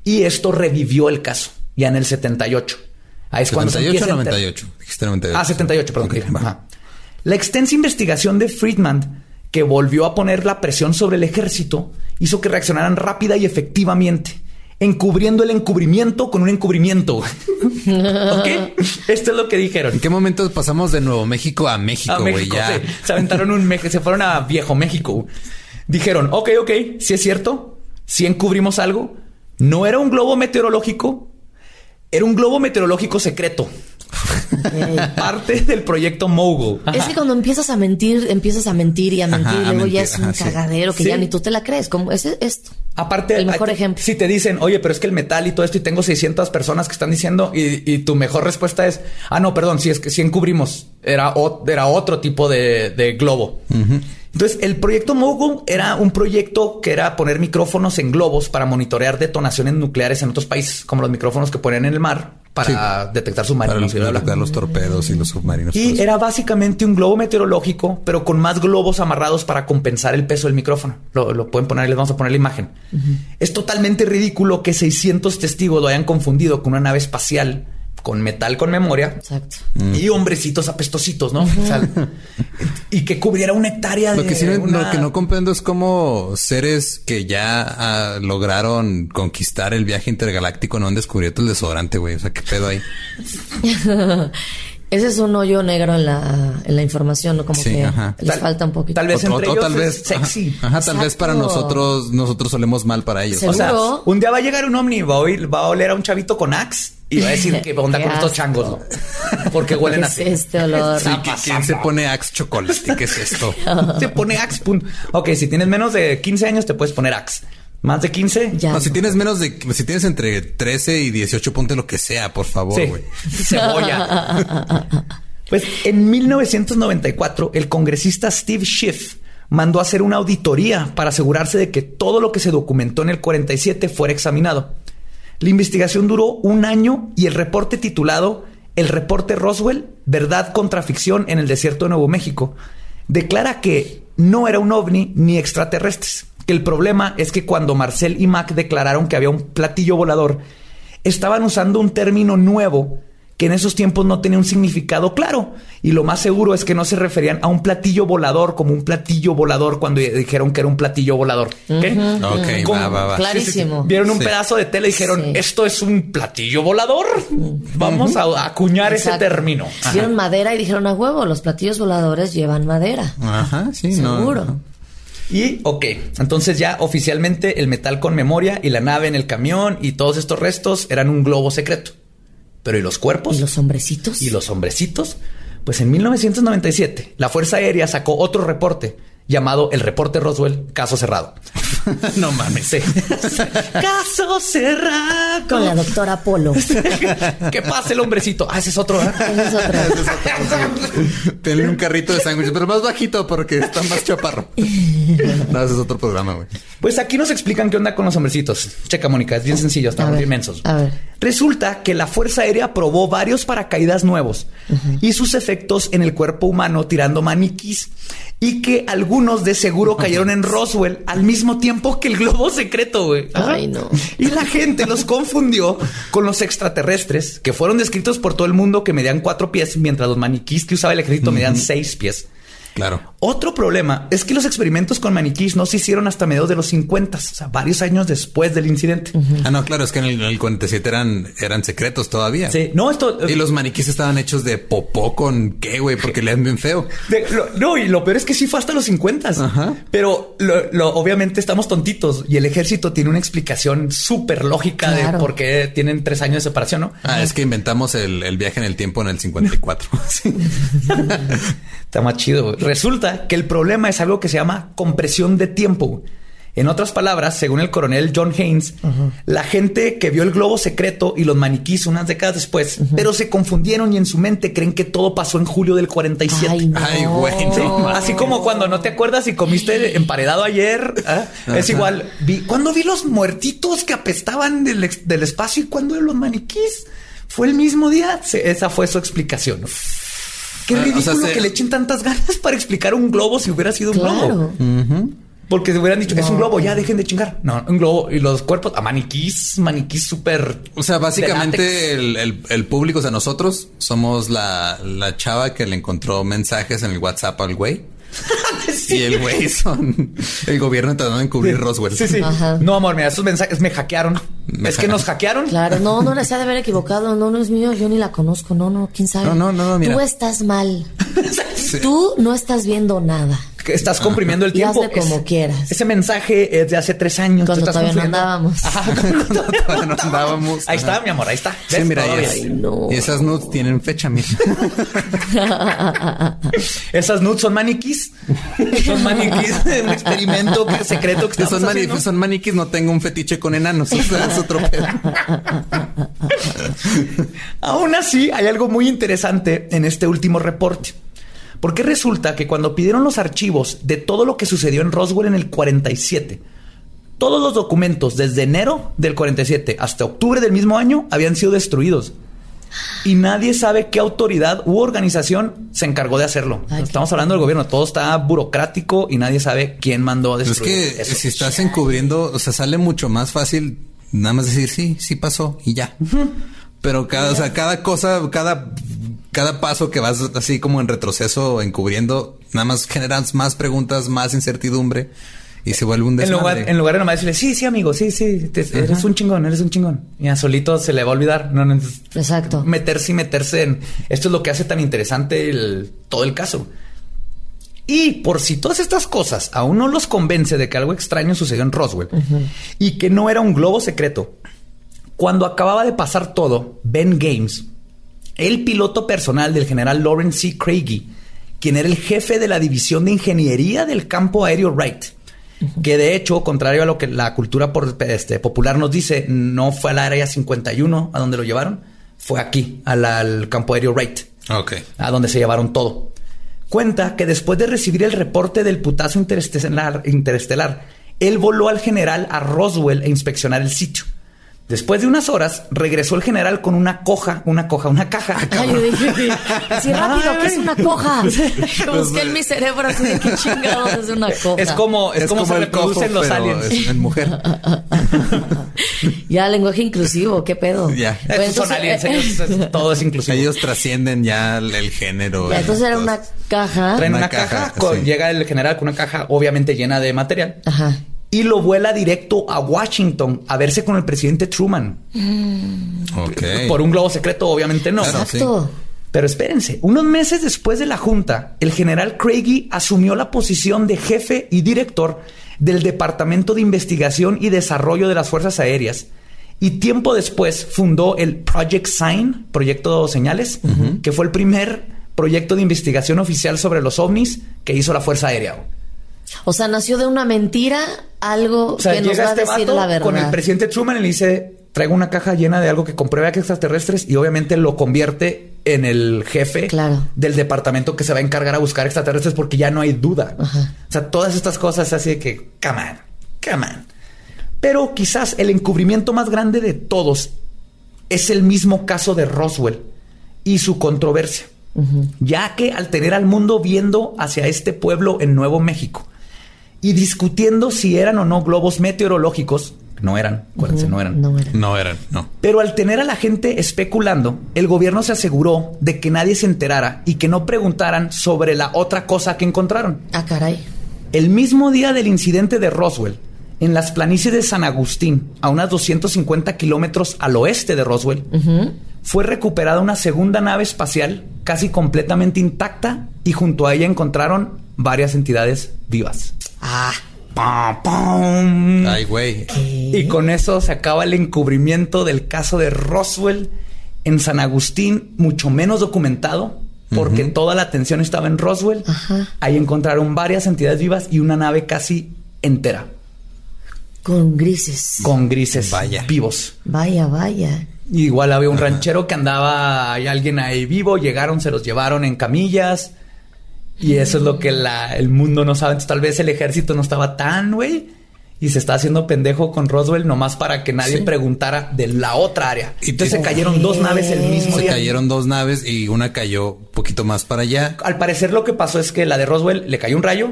Y esto revivió el caso, ya en el 78.
Ahí es cuando 98 98.
Ah, 78, perdón. La extensa investigación de Friedman, que volvió a poner la presión sobre el ejército, hizo que reaccionaran rápida y efectivamente, encubriendo el encubrimiento con un encubrimiento. ¿Ok? Esto es lo que dijeron.
¿En qué momento pasamos de Nuevo México a México, güey? Ya.
Se aventaron un México, se fueron a Viejo México. Dijeron, ok, ok, si es cierto, si encubrimos algo. No era un globo meteorológico, era un globo meteorológico secreto. Parte del proyecto Mogul.
Es que cuando empiezas a mentir, empiezas a mentir y a mentir, y luego ya es un cagadero que ya ni tú te la crees. Como es esto.
Aparte, el mejor ejemplo. Si te dicen, oye, pero es que el metal y todo esto, y tengo 600 personas que están diciendo, y, tu mejor respuesta es, ah, no, perdón, si es que si encubrimos, era, era otro tipo de, globo. Entonces, el proyecto Mogul era un proyecto que era poner micrófonos en globos para monitorear detonaciones nucleares en otros países, como los micrófonos que ponen en el mar para detectar submarinos.
Para detectar los torpedos y los submarinos.
Y era básicamente un globo meteorológico, pero con más globos amarrados para compensar el peso del micrófono. Lo, pueden poner, les vamos a poner la imagen. Es totalmente ridículo que 600 testigos lo hayan confundido con una nave espacial con metal con memoria. Exacto. Y hombrecitos apestositos, ¿no? y que cubriera una hectárea
de. Lo que, sí, lo que no comprendo es cómo seres que ya ah, lograron conquistar el viaje intergaláctico no han descubierto el desodorante, güey. O sea, qué pedo ahí.
Ese es un hoyo negro en la, en la información, ¿no? Como que les falta un poquito.
Tal vez entre ellos
tal vez,
sexy.
Ajá, tal vez para nosotros, nosotros solemos mal para ellos.
O sea, un día va a llegar un ovni, va a, va a oler a un chavito con axe y va a decir que onda con estos changos, ¿no? Porque huelen así.
Es este olor?
Sí, ¿quién se pone Axe chocolate? ¿Qué es esto?
se pone Axe. Ok, si tienes menos de 15 años te puedes poner Axe. ¿Más de 15?
Ya. No, si tienes menos de... Si tienes entre 13 y 18, ponte lo que sea, por favor, güey.
Cebolla. pues en 1994, el congresista Steve Schiff mandó a hacer una auditoría para asegurarse de que todo lo que se documentó en el 47 fuera examinado. La investigación duró un año y el reporte titulado El reporte Roswell, verdad contra ficción en el desierto de Nuevo México, declara que no era un ovni ni extraterrestres, que el problema es que cuando Marcel y Mac declararon que había un platillo volador, estaban usando un término nuevo que en esos tiempos no tenía un significado claro. Y lo más seguro es que no se referían a un platillo volador como un platillo volador cuando dijeron que era un platillo volador.
Ok, va, va,
Clarísimo.
Vieron un pedazo de tela y dijeron, esto es un platillo volador. Vamos a acuñar ese término.
Vieron madera y dijeron a huevo, los platillos voladores llevan madera.
Ajá, sí,
seguro.
Y, ok, entonces ya oficialmente el metal con memoria y la nave en el camión y todos estos restos eran un globo secreto. Pero ¿y los cuerpos?
¿Y los hombrecitos?
¿Y los hombrecitos? Pues en 1997, la Fuerza Aérea sacó otro reporte llamado el reporte Roswell, caso cerrado.
no mames.
caso cerrado.
Con la doctora Polo.
¿Qué pasa el hombrecito? Ah, ese es otro. ¿eh?
Ese es otro.
Tiene un carrito de sándwiches, pero más bajito porque está más chaparro. no, ese es otro programa, güey.
Pues aquí nos explican qué onda con los hombrecitos. Checa, Mónica, es bien sencillo, están inmensos.
A ver.
Resulta que la Fuerza Aérea probó varios paracaídas nuevos y sus efectos en el cuerpo humano tirando maniquís y que algunos de seguro cayeron en Roswell al mismo tiempo que el globo secreto, güey.
Ay, no.
Y la gente los confundió con los extraterrestres que fueron descritos por todo el mundo que medían cuatro pies, mientras los maniquís que usaba el ejército medían seis pies.
Claro.
Otro problema es que los experimentos con maniquís no se hicieron hasta mediados de los 50, o sea, varios años después del incidente.
Ah, no, claro, es que en el, 47 eran, eran secretos todavía.
Sí, no, esto.
Y los maniquís estaban hechos de popó con qué, güey, porque le dan bien feo.
no, y lo peor es que sí fue hasta los 50. Ajá. Pero lo, obviamente estamos tontitos y el ejército tiene una explicación súper lógica de por qué tienen tres años de separación, ¿no?
Ah, es que inventamos el, el viaje en el tiempo en el 54.
Está más chido. Resulta que el problema es algo que se llama compresión de tiempo. En otras palabras, según el coronel John Haynes, la gente que vio el globo secreto y los maniquís unas décadas después, pero se confundieron y en su mente creen que todo pasó en julio del 47.
Ay, güey.
Así como cuando no te acuerdas si comiste emparedado ayer. ¿ah? Es igual. Vi, cuando vi los muertitos que apestaban del, del espacio y cuando los maniquís, fue el mismo día. Esa fue su explicación. Qué ah, ridículo que le echen tantas ganas para explicar un globo si hubiera sido un globo. Porque se hubieran dicho, es un globo, ya dejen de chingar. No, un globo y los cuerpos a maniquís, maniquís súper.
O sea, básicamente el, público, o sea, nosotros somos la, la chava que le encontró mensajes en el WhatsApp al güey. Y el güey son el gobierno tratando de encubrir Roswell.
Sí, sí. No, amor, mira, esos mensajes me hackearon. es que nos hackearon.
Claro, no, no les ha de haber equivocado. No, no es mío. Yo ni la conozco. No, no, quién sabe.
No, no, no, mira.
Tú estás mal. Tú no estás viendo nada.
Estás comprimiendo el tiempo.
como quieras.
Ese mensaje es de hace tres años.
Cuando todavía no andábamos.
cuando todavía no andábamos.
Ahí está, mi amor, ahí está.
Sí, mira, y, esas nudes tienen fecha, mira.
esas nudes son maniquís. Son maniquís un experimento secreto que
son, son maniquís, no tengo un fetiche con enanos. es otro pedo.
Aún así, hay algo muy interesante en este último reporte. Porque resulta que cuando pidieron los archivos de todo lo que sucedió en Roswell en el 47, todos los documentos desde enero del 47 hasta octubre del mismo año habían sido destruidos. Y nadie sabe qué autoridad u organización se encargó de hacerlo. Estamos hablando del gobierno, todo está burocrático y nadie sabe quién mandó a destruir.
Es que si estás encubriendo, o sea, sale mucho más fácil nada más decir sí, sí pasó y ya. Pero cada, o sea, cada cosa, cada cada paso que vas así como en retroceso, encubriendo, nada más generas más preguntas, más incertidumbre y se vuelve un desmadre.
En lugar, en lugar de nomás decirle, sí, sí, amigo, sí, sí, eres un chingón, eres un chingón. Y a solito se le va a olvidar. No,
Exacto.
Meterse y meterse en... Esto es lo que hace tan interesante el, todo el caso. Y por si todas estas cosas aún no los convence de que algo extraño sucedió en Roswell y que no era un globo secreto, cuando acababa de pasar todo, Ben Games, el piloto personal del general Lawrence C. Craigie, quien era el jefe de la división de ingeniería del campo aéreo Wright, que de hecho, contrario a lo que la cultura este, popular nos dice, no fue al área 51 a donde lo llevaron, fue aquí, al, campo aéreo Wright, a donde se llevaron todo. Cuenta que después de recibir el reporte del putazo interestelar, interestelar él voló al general a Roswell a inspeccionar el sitio Después de unas horas, regresó el general con una coja, una coja, una caja.
Ay, yo dije, así rápido, ¿qué es una coja? Busqué en mi cerebro así de qué chingados es una coja.
Es como, es, como, se reproducen los aliens.
en mujer.
ya, lenguaje inclusivo, qué pedo.
Ya. Pues son aliens, todo es inclusivo.
Ellos trascienden ya el, género.
entonces era una caja.
Traen una, caja, llega el general con una caja obviamente llena de material.
Ajá
y lo vuela directo a Washington a verse con el presidente Truman.
Mm.
Por un globo secreto, obviamente no.
Exacto.
Pero espérense, unos meses después de la junta, el general Craigie asumió la posición de jefe y director del Departamento de Investigación y Desarrollo de las Fuerzas Aéreas. Y tiempo después fundó el Project Sign, Proyecto Señales, que fue el primer proyecto de investigación oficial sobre los ovnis que hizo la Fuerza Aérea.
O sea, nació de una mentira algo que nos va a este decir la verdad.
Con el presidente Truman y le dice, traigo una caja llena de algo que comprueba que extraterrestres y obviamente lo convierte en el jefe del departamento que se va a encargar a buscar extraterrestres porque ya no hay duda. O sea, todas estas cosas así de que, come on, come on. Pero quizás el encubrimiento más grande de todos es el mismo caso de Roswell y su controversia. Ya que al tener al mundo viendo hacia este pueblo en Nuevo México, y discutiendo si eran o no globos meteorológicos. No eran, acuérdense, no eran.
No eran.
No eran, no.
Pero al tener a la gente especulando, el gobierno se aseguró de que nadie se enterara y que no preguntaran sobre la otra cosa que encontraron.
Ah, caray.
El mismo día del incidente de Roswell, en las planicies de San Agustín, a unas 250 kilómetros al oeste de Roswell, fue recuperada una segunda nave espacial casi completamente intacta y junto a ella encontraron varias entidades vivas.
Ah.
Ay, güey.
Y con eso se acaba el encubrimiento del caso de Roswell en San Agustín, mucho menos documentado, porque toda la atención estaba en Roswell. Ahí encontraron varias entidades vivas y una nave casi entera.
Con grises.
Con grises vaya. vivos.
Vaya, vaya.
Igual había un ranchero que andaba, hay alguien ahí vivo, llegaron, se los llevaron en camillas. Y eso es lo que la, el mundo no sabe. Entonces, tal vez el ejército no estaba tan, güey y se está haciendo pendejo con Roswell nomás para que nadie preguntara de la otra área. Y entonces se cayeron dos naves el mismo
día. Se cayeron dos naves y una cayó un poquito más para allá.
Al parecer lo que pasó es que la de Roswell le cayó un rayo,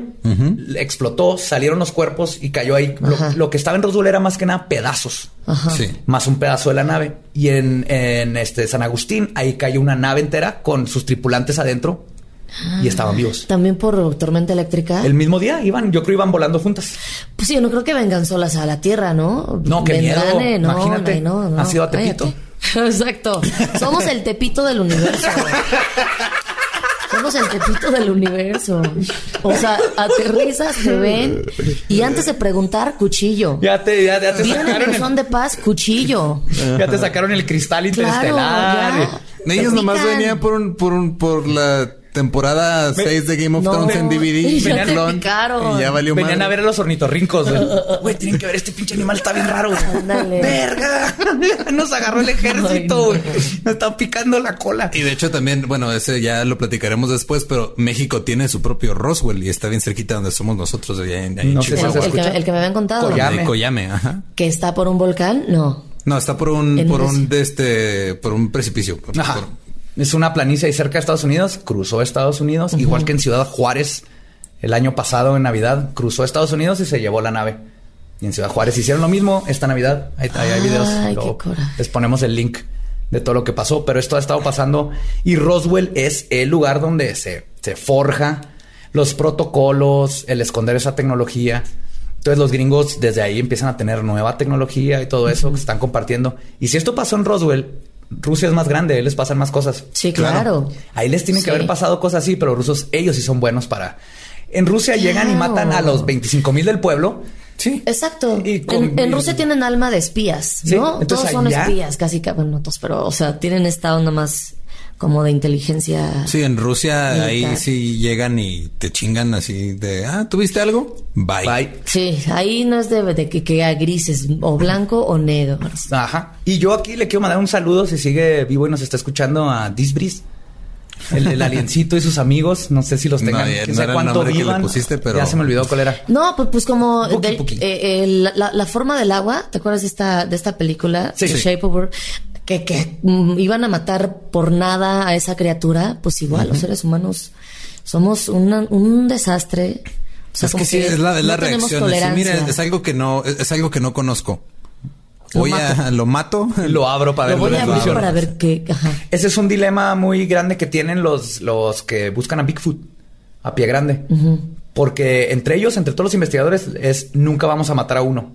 explotó, salieron los cuerpos y cayó ahí. Lo, que estaba en Roswell era más que nada pedazos. Sí. Más un pedazo de la nave. Y en, en este San Agustín ahí cayó una nave entera con sus tripulantes adentro y estaban vivos.
¿También por tormenta eléctrica?
El mismo día iban, yo creo iban volando juntas.
Pues sí, yo no creo que vengan solas a la Tierra, ¿no?
No, qué miedo. Eh, no, Imagínate, no, no, ha sido a Tepito.
Exacto. Somos el Tepito del universo. Somos el Tepito del universo. O sea, aterrizas, te ven y antes de preguntar, cuchillo.
Ya te, ya, te
sacaron. el... de paz, cuchillo.
Ya te sacaron el cristal interestelar.
Ellos nomás venían por un, por un, por la temporada 6 de Game of Thrones en DVD.
Ya Y
ya valió Venían a ver a los ornitorrincos, güey. Güey, tienen que ver, este pinche animal está bien raro. ¡Verga! Nos agarró el ejército, güey. Nos están picando la cola.
Y de hecho también, bueno, ese ya lo platicaremos después, pero México tiene su propio Roswell y está bien cerquita donde somos nosotros. Ahí,
en, no sé si el, que, el, que, me habían contado.
Coyame. Coyame, ajá.
Que está por un volcán, no.
No, está por un, por un, de este, por un precipicio.
Ajá. Es una planicie ahí cerca de Estados Unidos, cruzó Estados Unidos, igual que en Ciudad Juárez el año pasado en Navidad, cruzó Estados Unidos y se llevó la nave. Y en Ciudad Juárez hicieron lo mismo esta Navidad. Ahí, hay videos. les ponemos el link de todo lo que pasó, pero esto ha estado pasando y Roswell es el lugar donde se, se forja los protocolos, el esconder esa tecnología. Entonces los gringos desde ahí empiezan a tener nueva tecnología y todo eso que se están compartiendo. Y si esto pasó en Roswell, Rusia es más grande, ahí les pasan más cosas.
Sí, claro.
Ahí les tienen que haber pasado cosas así, pero rusos, ellos sí son buenos para. En Rusia llegan y matan a los 25 mil del pueblo.
Sí. Exacto. en, Rusia tienen alma de espías, ¿no? todos son espías, casi, bueno, todos, pero, o sea, tienen esta onda más como de inteligencia.
Sí, en Rusia ahí sí llegan y te chingan así de, ah, ¿tuviste algo? Bye. Bye.
Sí, ahí no es de, que, que grises, o blanco o negro.
Ajá. Y yo aquí le quiero mandar un saludo si sigue vivo y nos está escuchando a Disbris. El, aliencito y sus amigos, no sé si los tengan. No, no cuánto vivan.
Pusiste, pero...
Ya se me olvidó cuál era.
No, pues, pues como eh, la, forma del agua, ¿te acuerdas de esta, de esta película? Sí, Shape of que, mm, iban a matar por nada a esa criatura, pues igual los seres humanos somos un desastre.
es que sí, es la, reacción. mira, es algo que no, es algo que no conozco. Voy a, lo mato,
lo abro para
ver, para ver qué.
Ese es un dilema muy grande que tienen los, los que buscan a Bigfoot, a pie grande. Porque entre ellos, entre todos los investigadores, es nunca vamos a matar a uno.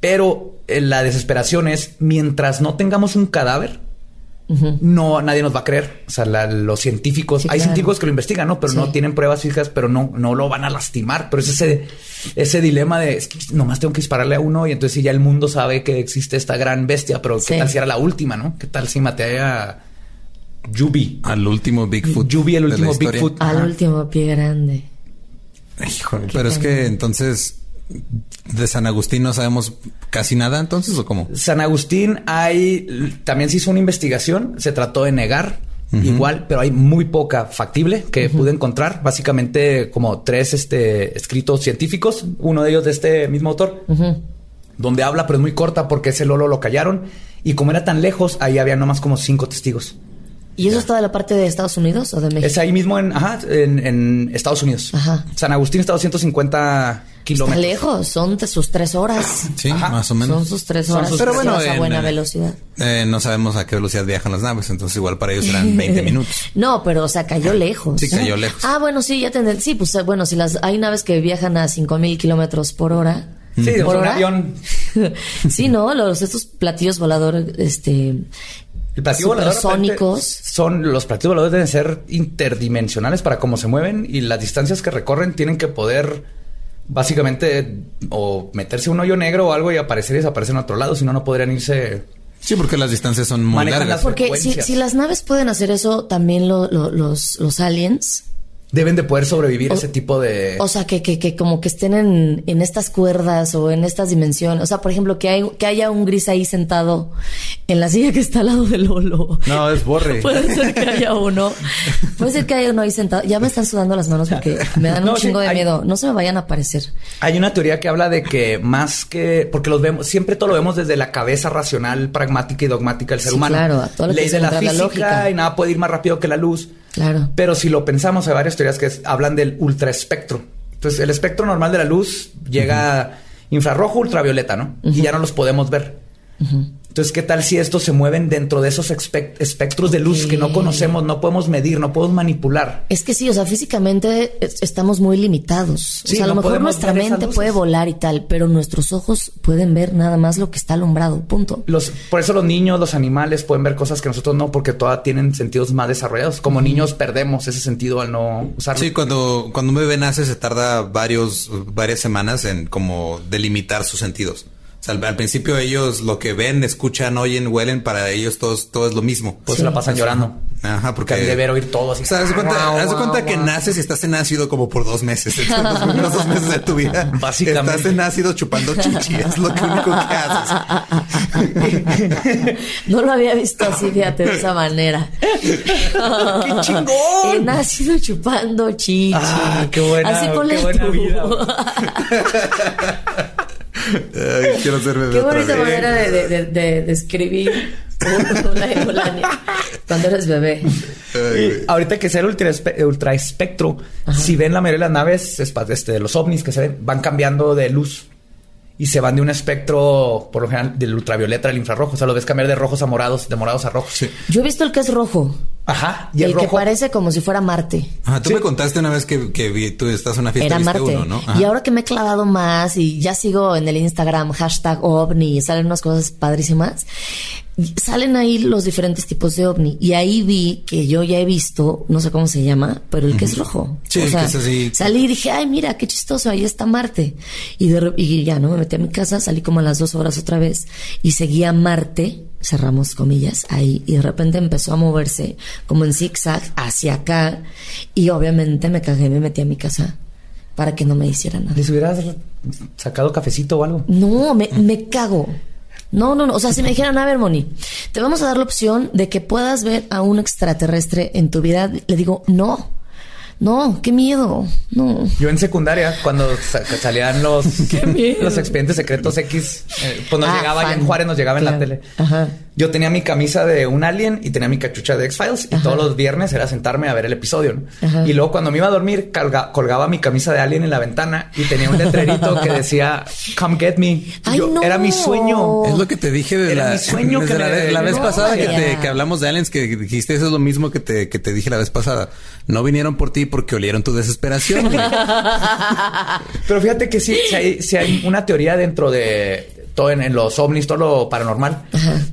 Pero eh, la desesperación es mientras no tengamos un cadáver, no nadie nos va a creer. O sea, los científicos, hay científicos que lo investigan, ¿no? Pero no tienen pruebas fijas, pero no, no lo van a lastimar. Pero es ese, ese dilema de es que nomás tengo que dispararle a uno y entonces si ya el mundo sabe que existe esta gran bestia, pero qué tal si era la última, ¿no? ¿Qué tal si maté a Yubi?
Al último Bigfoot.
Yubi, el último Bigfoot.
Al último pie grande.
Híjole, pero es que entonces de San Agustín no sabemos casi nada entonces o cómo?
San Agustín hay también se hizo una investigación, se trató de negar igual, pero hay muy poca factible que pude encontrar, básicamente como tres este escritos científicos, uno de ellos de este mismo autor. Donde habla, pero es muy corta porque ese Lolo lo callaron. Y como era tan lejos, ahí había nomás como cinco testigos.
¿Y eso está de la parte de Estados Unidos o de México?
Es ahí mismo en, ajá, en, Estados Unidos. Ajá. San Agustín está a 250 kilómetros.
Está lejos, son sus tres horas.
Sí, más o menos.
Son sus tres horas. pero bueno, a buena velocidad.
Eh, no sabemos a qué velocidad viajan las naves, entonces igual para ellos eran 20 minutos.
no, pero o sea, cayó lejos.
Sí, cayó lejos.
Ah, bueno, sí, ya tendré. Sí, pues bueno, si las hay naves que viajan a 5000 kilómetros por hora.
Sí, por un avión.
sí, no, los estos platillos voladores, este
el platillo volador son los platillos voladores deben ser interdimensionales para cómo se mueven y las distancias que recorren tienen que poder básicamente o meterse un hoyo negro o algo y aparecer y desaparecer en otro lado, si no no podrían irse
Sí, porque las distancias son muy largas.
Porque si, las naves pueden hacer eso, también los, los aliens
deben de poder sobrevivir ese tipo de...
O sea, que, que, que como que estén en, en, estas cuerdas o en estas dimensiones. O sea, por ejemplo, que, hay, que haya un gris ahí sentado en la silla que está al lado del Lolo.
No, es borre.
Puede ser que haya uno. Puede ser que haya uno ahí sentado. Ya me están sudando las manos porque me dan un chingo de miedo. No se me vayan a aparecer.
Hay una teoría que habla de que más que... Porque los vemos... Siempre todo lo vemos desde la cabeza racional, pragmática y dogmática del ser humano.
claro. A todo lo
Ley
de
la física y nada puede ir más rápido que la luz.
Claro.
Pero si lo pensamos, hay varias teorías que hablan del ultraespectro. Entonces, el espectro normal de la luz llega infrarrojo, ultravioleta, ¿no? Y ya no los podemos ver. Entonces, ¿qué tal si estos se mueven dentro de esos espectros de luz que no conocemos, no podemos medir, no podemos manipular?
Es que sí, o sea, físicamente estamos muy limitados. o sea, a lo mejor nuestra mente puede volar y tal, pero nuestros ojos pueden ver nada más lo que está alumbrado, punto.
Los, por eso los niños, los animales pueden ver cosas que nosotros no, porque todas tienen sentidos más desarrollados. Como niños perdemos ese sentido al no usarlo.
Sí, cuando, cuando un bebé nace se tarda varios, varias semanas en como delimitar sus sentidos. O sea, al, principio ellos lo que ven, escuchan, oyen, huelen, para ellos todos, todo es lo mismo.
Pues se la pasan llorando.
Ajá, porque...
hay de oír todo así.
O sea, haz cuenta, cuenta que naces y estás en ácido como por dos meses. los primeros dos meses de tu vida.
Básicamente.
Estás en ácido chupando chichi. Es lo único que
haces. no lo había visto así, fíjate, de esa manera.
¡Qué chingón!
En ácido chupando chichi.
Ah, qué buena, así qué buena vida.
Quiero ser bebé.
Qué bonita manera de, de, de, de escribir cuando eres bebé.
ahorita que sea el ultra, espectro, si ven la mayoría de las naves, este, de los ovnis que se ven, van cambiando de luz y se van de un espectro, por lo general, del ultravioleta al infrarrojo. O sea, lo ves cambiar de rojos a morados, de morados a rojos.
Yo he visto el que es rojo.
Ajá.
Y el, que parece como si fuera Marte.
Ajá, tú me contaste una vez que, que tú estás en una fiesta.
Era Marte. ¿no? Y ahora que me he clavado más y ya sigo en el Instagram hashtag ovni y salen unas cosas padrísimas salen ahí los diferentes tipos de ovni y ahí vi que yo ya he visto, no sé cómo se llama, pero el que es rojo.
Sí, que es así.
Salí y dije, ay, mira, qué chistoso, ahí está Marte. Y, de, y ya, ¿no? Me metí a mi casa, salí como a las dos horas otra vez y seguía Marte, cerramos comillas, ahí, y de repente empezó a moverse como en zigzag hacia acá y obviamente me cagué, me metí a mi casa para que no me hiciera nada.
¿Les hubieras sacado cafecito o algo?
No, me, me cago. No, no, no. O sea, si me dijeran, a ver, Moni, te vamos a dar la opción de que puedas ver a un extraterrestre en tu vida, le digo, no. No, qué miedo. No.
Yo en secundaria, cuando salían los, los expedientes secretos X, eh, pues nos ah, llegaba, en Juárez nos llegaba en la tele. Ajá. Yo tenía mi camisa de un alien y tenía mi cachucha de X-Files y todos los viernes era sentarme a ver el episodio. Y luego cuando me iba a dormir, colgaba mi camisa de alien en la ventana y tenía un letrerito que decía, come get me. Era mi sueño.
Es lo que te dije de la, sueño que la, vez pasada que, hablamos de aliens, que dijiste eso es lo mismo que te, que te dije la vez pasada. No vinieron por ti porque olieron tu desesperación.
Pero fíjate que sí, si hay una teoría dentro de todo en, los ovnis, todo lo paranormal,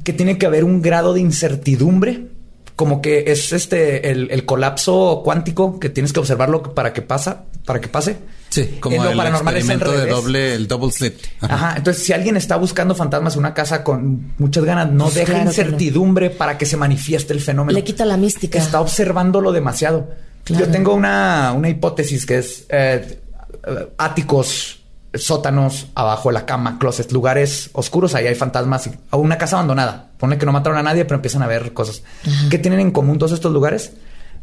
que tiene que haber un grado de incertidumbre, como que es este el, colapso cuántico que tienes que observarlo para que pasa, para que pase.
Sí, como el paranormal experimento de doble, el double slit.
Ajá. Entonces, si alguien está buscando fantasmas en una casa con muchas ganas, no deja incertidumbre para que se manifieste el fenómeno.
Le quita la mística.
Está observándolo demasiado. Yo tengo una, una hipótesis que es eh, áticos sótanos, abajo de la cama, closets, lugares oscuros, ahí hay fantasmas, o una casa abandonada. Pone que no mataron a nadie, pero empiezan a ver cosas. ¿Qué tienen en común todos estos lugares?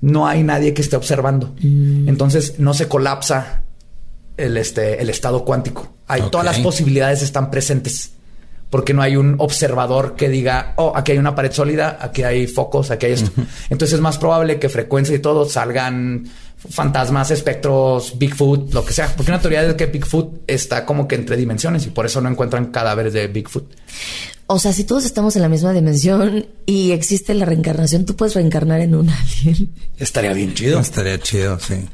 No hay nadie que esté observando. Mm. Entonces no se colapsa el, este, el estado cuántico. Hay todas las posibilidades están presentes. Porque no hay un observador que diga, oh, aquí hay una pared sólida, aquí hay focos, aquí hay esto. Entonces es más probable que frecuencia y todo salgan fantasmas, espectros, Bigfoot, lo que sea. Porque una teoría es que Bigfoot está como que entre dimensiones y por eso no encuentran cadáveres de Bigfoot.
O sea, si todos estamos en la misma dimensión y existe la reencarnación, tú puedes reencarnar en un alien.
Estaría bien chido.
Estaría chido, sí.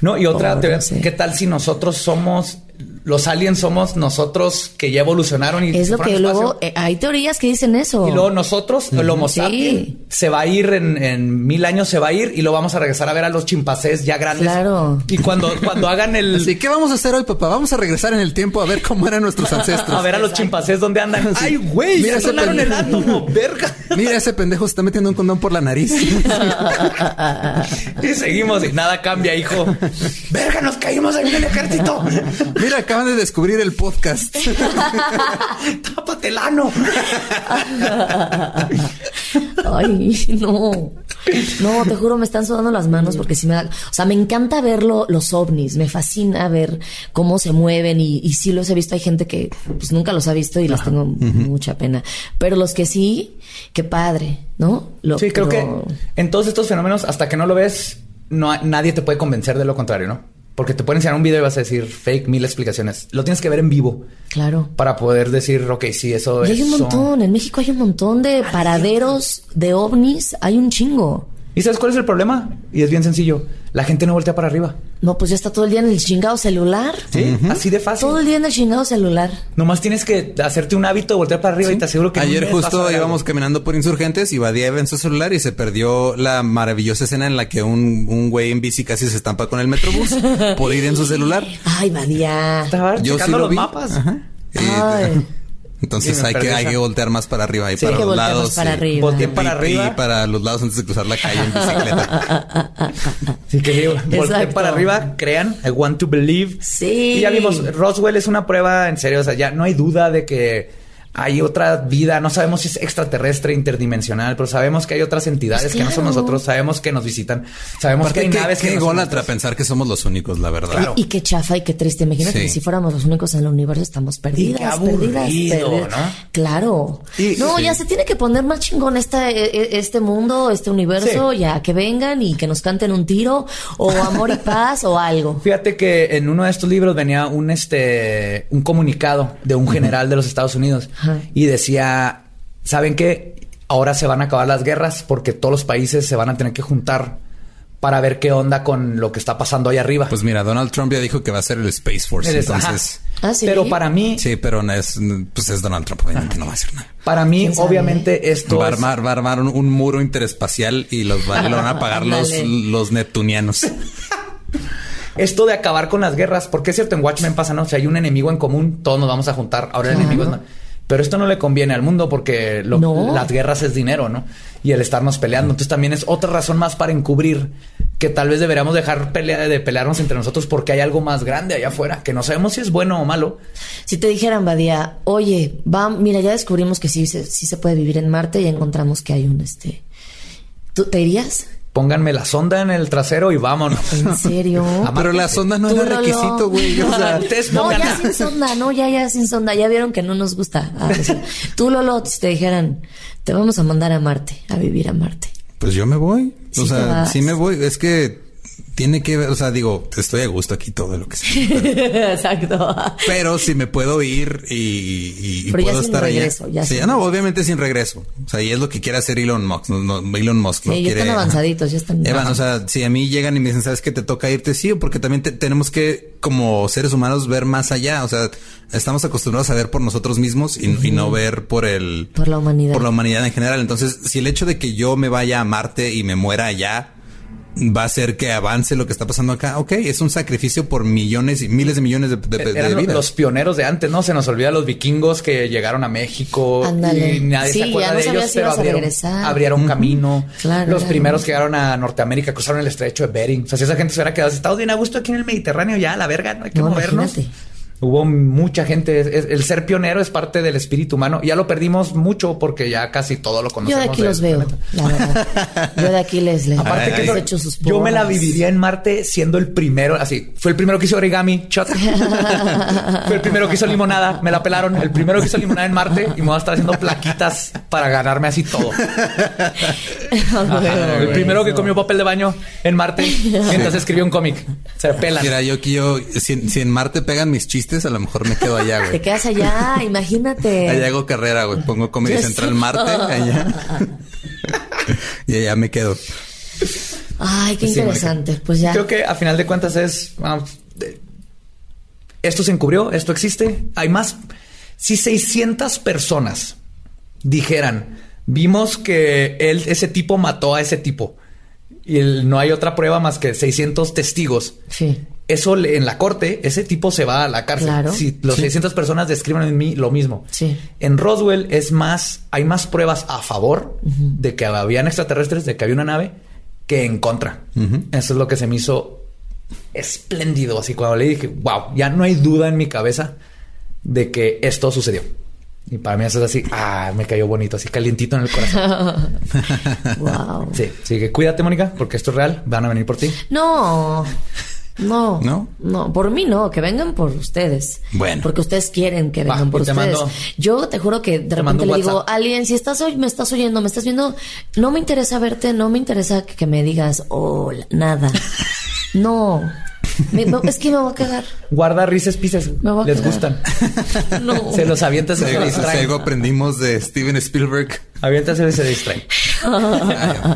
No, y otra teoría, ¿qué tal si nosotros somos los aliens somos nosotros que ya evolucionaron y
es lo que luego eh, hay teorías que dicen eso.
Y luego nosotros el Homo sapiens se va a ir en, mil años se va a ir y lo vamos a regresar a ver a los chimpancés ya grandes.
Claro.
Y cuando cuando hagan el
Así, ¿qué vamos a hacer hoy papá? vamos a regresar en el tiempo a ver cómo eran nuestros ancestros.
A ver a los chimpancés dónde andan ay güey mira ese el átomo verga.
Mira ese pendejo se está metiendo un condón por la nariz.
Y seguimos y nada cambia hijo. Verga nos caímos en el ejército
mira acaban de descubrir el podcast.
Tápatelano.
Ay, no. No, te juro, me están sudando las manos porque si me da. O sea, me encanta ver los ovnis. Me fascina ver cómo se mueven y, y sí los he visto. Hay gente que pues nunca los ha visto y les tengo mucha pena. Pero los que sí, qué padre, ¿no?
sí, creo que en todos estos fenómenos, hasta que no lo ves, no, nadie te puede convencer de lo contrario, ¿no? Porque te pueden enseñar un video y vas a decir fake, mil explicaciones. Lo tienes que ver en vivo.
Claro.
Para poder decir, ok, sí, eso
y hay un montón. En México hay un montón de ah, paraderos de ovnis. Hay un chingo.
¿Y sabes cuál es el problema? Y es bien sencillo. La gente no voltea para arriba.
No, pues ya está todo el día en el chingado celular.
Sí, así de fácil.
Todo el día en el chingado celular.
Nomás tienes que hacerte un hábito de voltear para arriba y te aseguro que...
Ayer justo íbamos caminando por Insurgentes y Badía en su celular y se perdió la maravillosa escena en la que un, un güey en bici casi se estampa con el Metrobús por ir en su celular.
Ay, Badía.
Estaba Yo checando los mapas. Ajá.
Ay.
Entonces hay que, hay que voltear más para arriba y para los lados.
Para arriba.
para arriba.
Y para los lados antes de cruzar la calle en bicicleta.
Así que volteen para arriba, crean, I want to believe.
Sí.
Y ya vimos, Roswell es una prueba en serio, o sea, ya no hay duda de que hay otra vida, no sabemos si es extraterrestre, interdimensional, pero sabemos que hay otras entidades que no son nosotros, sabemos que nos visitan, sabemos que hay naves que,
que pensar que somos los únicos, la verdad.
Y, qué chafa y qué triste. Imagínate que si fuéramos los únicos en el universo estamos perdidas, perdidas, perdidas. ¿no? Claro. no, ya se tiene que poner más chingón esta, e, e, este mundo, este universo, ya que vengan y que nos canten un tiro o amor y paz o algo.
Fíjate que en uno de estos libros venía un este un comunicado de un general de los Estados Unidos y decía, ¿saben qué? Ahora se van a acabar las guerras porque todos los países se van a tener que juntar para ver qué onda con lo que está pasando ahí arriba.
Pues mira, Donald Trump ya dijo que va a ser el Space Force, entonces...
¿Ah, sí?
Pero para mí...
Sí, pero no es, pues es Donald Trump, obviamente no va a hacer nada.
Para mí, obviamente, esto
va a armar, va a armar un, muro interespacial y los van a pagar los, los neptunianos.
esto de acabar con las guerras, porque es cierto, en Watchmen pasa, ¿no? Si hay un enemigo en común, todos nos vamos a juntar. Ahora el enemigo es... Pero esto no le conviene al mundo porque las guerras es dinero, ¿no? Y el estarnos peleando. Entonces también es otra razón más para encubrir que tal vez deberíamos dejar de pelearnos entre nosotros porque hay algo más grande allá afuera que no sabemos si es bueno o malo.
Si te dijeran, Badía, oye, va, mira, ya descubrimos que sí, sí se puede vivir en Marte y encontramos que hay un este. ¿Tú te irías?
Pónganme la sonda en el trasero y vámonos.
¿En serio?
Ah, pero la sonda no es requisito, güey. O sea,
no, ya sin sonda, no, ya, ya sin sonda. Ya vieron que no nos gusta. Ah, tú, Lolo, si te dijeran, te vamos a mandar a Marte, a vivir a Marte.
Pues yo me voy. o sea, sí me voy. Es que tiene que ver, o sea, digo, estoy a gusto aquí todo lo que sea.
Exacto.
Pero si me puedo ir y, y puedo estar regreso, allá. sí, no, obviamente sin regreso. O sea, y es lo que quiere hacer Elon Musk. No, Elon Musk.
Sí, ya están avanzaditos, ya están.
Evan, o sea, si a mí llegan y me dicen, ¿sabes que te toca irte? Sí, porque también tenemos que, como seres humanos, ver más allá. O sea, estamos acostumbrados a ver por nosotros mismos y, y no ver por el...
Por la humanidad.
Por la humanidad en general. Entonces, si el hecho de que yo me vaya a Marte y me muera allá va a hacer que avance lo que está pasando acá. Ok, es un sacrificio por millones y miles de millones de, de,
Eran vidas. Los pioneros de antes, ¿no? Se nos olvida los vikingos que llegaron a México y nadie se acuerda de ellos, pero abrieron, abrieron camino. los primeros que llegaron a Norteamérica cruzaron el estrecho de Bering. O sea, si esa gente se hubiera quedado, estado bien a gusto aquí en el Mediterráneo, ya, la verga, no hay que movernos. Hubo mucha gente. El ser pionero es parte del espíritu humano. Ya lo perdimos mucho porque ya casi todo lo conocemos.
Yo de aquí los veo, la verdad. Yo de aquí les leo.
Aparte que he hecho sus yo me la viviría en Marte siendo el primero. Así fue el primero que hizo origami. Chuck. fue el primero que hizo limonada. Me la pelaron. El primero que hizo limonada en Marte y me voy a estar haciendo plaquitas para ganarme así todo. el primero que comió papel de baño en Marte mientras escribió un cómic. Se pelan.
Mira, yo aquí yo si, si en Marte pegan mis chistes a lo mejor me quedo allá, güey.
Te quedas allá, imagínate.
Allá hago carrera, güey. Pongo Comedy Central Marte, allá. y allá me quedo.
Ay, qué interesante. Pues ya.
Creo que a final de cuentas es. esto se encubrió, esto existe. Hay más. Si 600 personas dijeran, vimos que él, ese tipo mató a ese tipo y no hay otra prueba más que 600 testigos.
Sí.
Eso en la corte, ese tipo se va a la cárcel.
Claro.
Si los 600 personas describen en mí lo mismo.
Sí.
En Roswell es más, hay más pruebas a favor de que habían extraterrestres, de que había una nave, que en contra. Eso es lo que se me hizo espléndido. Así cuando le dije, wow, ya no hay duda en mi cabeza de que esto sucedió. Y para mí eso es así, ah, me cayó bonito, así calientito en el corazón.
wow.
Sí, así que cuídate, Mónica, porque esto es real, van a venir por ti.
No. No,
no,
no, por mí no, que vengan por ustedes.
Bueno,
porque ustedes quieren que vengan por ustedes. Yo te juro que de repente le digo, alguien, si estás hoy, me estás oyendo, me estás viendo, no me interesa verte, no me interesa que, que me digas hola, nada. no es que me voy a quedar.
Guarda rises pises. Les gustan.
no.
Se los avientas y se distraen.
algo aprendimos de Steven Spielberg.
Avientas y se distraen.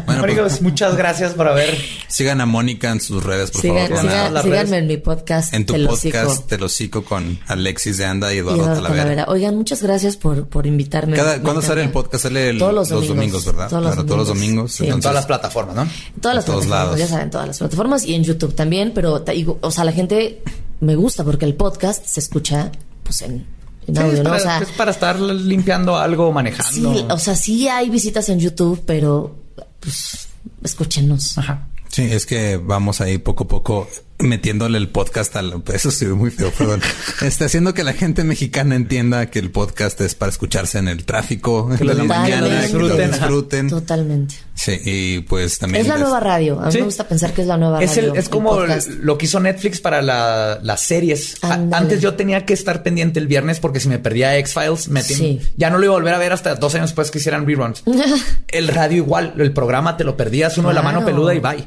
bueno, pues, muchas gracias por haber.
Sigan a Mónica en sus redes, por favor.
síganme en mi podcast.
En tu podcast Te lo sigo con Alexis de Anda y Eduardo, Talavera.
Oigan, muchas gracias por, por invitarme.
¿Cuándo sale el podcast? Sale
todos los, domingos,
¿verdad?
Todos los
domingos. Todos los domingos.
En todas las plataformas, ¿no?
En todas las plataformas. Lados. Ya saben, todas las plataformas y en YouTube también. Pero, o sea, la gente me gusta porque el podcast se escucha pues en
es, para, es para estar limpiando algo, manejando.
Sí, o sea, sí hay visitas en YouTube, pero pues escúchenos.
Ajá.
Sí, es que vamos ahí poco a poco metiéndole el podcast al... Eso sí, muy feo, perdón. Está haciendo que la gente mexicana entienda que el podcast es para escucharse en el tráfico,
que
de
la mañana, que lo disfruten.
Totalmente.
Sí, y pues también...
Es la nueva radio. A mí me gusta pensar que es la nueva
es
radio.
es como lo que hizo Netflix para las series. Antes yo tenía que estar pendiente el viernes porque si me perdía X-Files, me ya no lo iba a volver a ver hasta dos años después que hicieran reruns. el radio igual, el programa te lo perdías uno de la mano peluda y bye.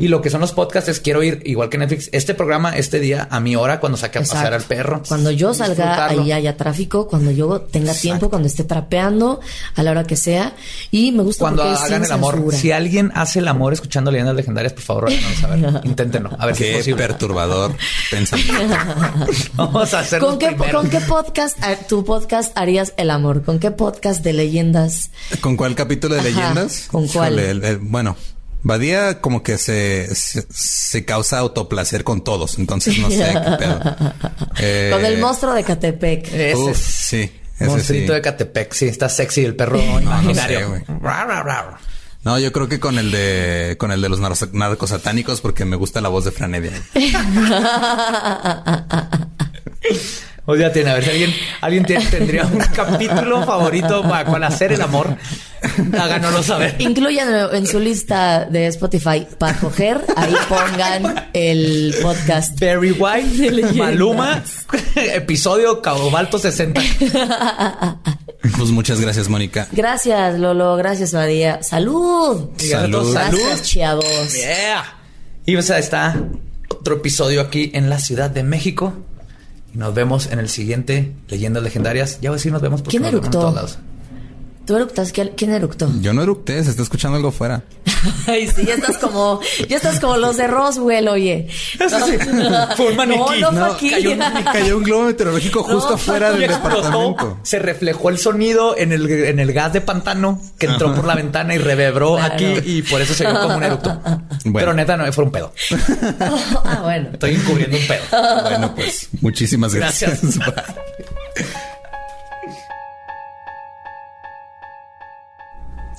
Y lo que son los podcasts es quiero ir igual que Netflix, este programa, este día, a mi hora, cuando saque a pasear al perro.
Cuando yo salga, ahí haya tráfico, cuando yo tenga tiempo, cuando esté trapeando, a la hora que sea. Y me gusta
cuando hagan el amor. Si alguien hace el amor escuchando leyendas legendarias, por favor, a ver. Inténtenlo. A ver
qué
si
perturbador pensamiento.
Vamos a hacer
¿Con qué, ¿Con qué podcast, tu podcast harías el amor? ¿Con qué podcast de leyendas?
¿Con cuál capítulo de leyendas?
¿Con cuál?
bueno, Badía como que se, se, causa autoplacer con todos, entonces no sé qué pedo.
con el eh, monstruo de Catepec.
Ese. Uf, sí.
Monstruito de Catepec, sí, está sexy el perro imaginario.
No, yo creo que con el de con el de los narcos satánicos porque me gusta la voz de Franedia.
O sea, tiene, a ver si alguien, alguien tendría un capítulo favorito para, para, hacer el amor. Háganoslo saber.
Incluyan en su lista de Spotify para coger. Ahí pongan el podcast.
Barry White, Maluma, episodio Cabobalto 60.
Pues muchas gracias, Mónica.
Gracias, Lolo. Gracias, Badía. Salud.
Salud.
Gracias, chavos.
Yeah. Y pues ahí está otro episodio aquí en la Ciudad de México. Nos vemos en el siguiente Leyendas Legendarias. Ya voy a decir nos vemos
porque ¿Quién eructó? ¿Tú eructas? ¿Quién eructó?
Yo no eructé, se está escuchando algo fuera.
Ay, sí, ya estás como, ya estás como los de Roswell, oye.
Eso sí. Fue un maniquí.
No, no, fue
Cayó, un, cayó, un, globo meteorológico justo afuera del departamento.
Se reflejó el sonido en el, en el gas de pantano que entró por la ventana y revebró aquí y por eso se vio como un eructo. Pero neta, no, fue un pedo.
ah, bueno.
Estoy encubriendo un pedo.
Bueno, pues, muchísimas gracias. gracias.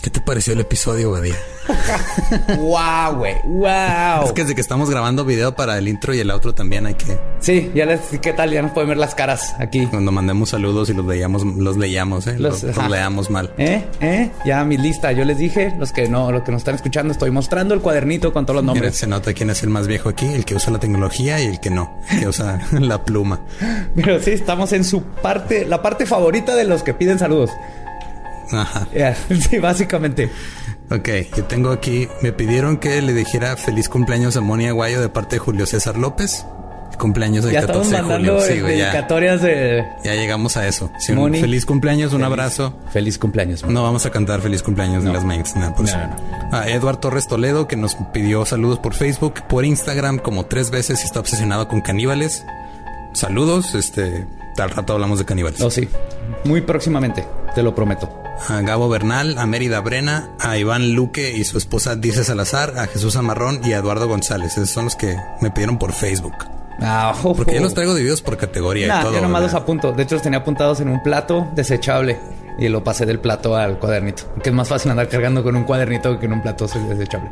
¿Qué te pareció el episodio, Badía?
wow, güey. Wow.
Es que desde que estamos grabando video para el intro y el outro también hay que.
Sí, ya les qué tal, ya nos pueden ver las caras aquí.
Cuando mandemos saludos y los leíamos, los leíamos, ¿eh? Los, leamos mal.
¿Eh? ¿Eh? Ya mi lista, yo les dije, los que no, los que nos están escuchando, estoy mostrando el cuadernito con todos los nombres.
se nota quién es el más viejo aquí, el que usa la tecnología y el que no, el que usa la pluma.
Pero sí, estamos en su parte, la parte favorita de los que piden saludos.
Ajá.
sí, básicamente.
Ok, yo tengo aquí, me pidieron que le dijera feliz cumpleaños a Moni Aguayo de parte de Julio César López. Cumpleaños del 14 de julio.
Sí, dedicatorias
ya,
de.
Ya llegamos a eso. feliz cumpleaños, un abrazo.
Feliz cumpleaños.
No vamos a cantar feliz cumpleaños de las mains. No. A Eduard Torres Toledo, que nos pidió saludos por Facebook, por Instagram, como tres veces y está obsesionado con caníbales. saludos. Este, al rato hablamos de caníbales.
Oh, sí. Muy próximamente, te lo prometo.
A Gabo Bernal, a Mérida Brena, a Iván Luque y su esposa Dice Salazar, a Jesús Amarrón y a Eduardo González. Esos son los que me pidieron por Facebook. Ah, Porque yo los traigo divididos por categoría
y todo. Yo nomás los apunto. De hecho, los tenía apuntados en un plato desechable y lo pasé del plato al cuadernito. Que es más fácil andar cargando con un cuadernito que en un plato desechable.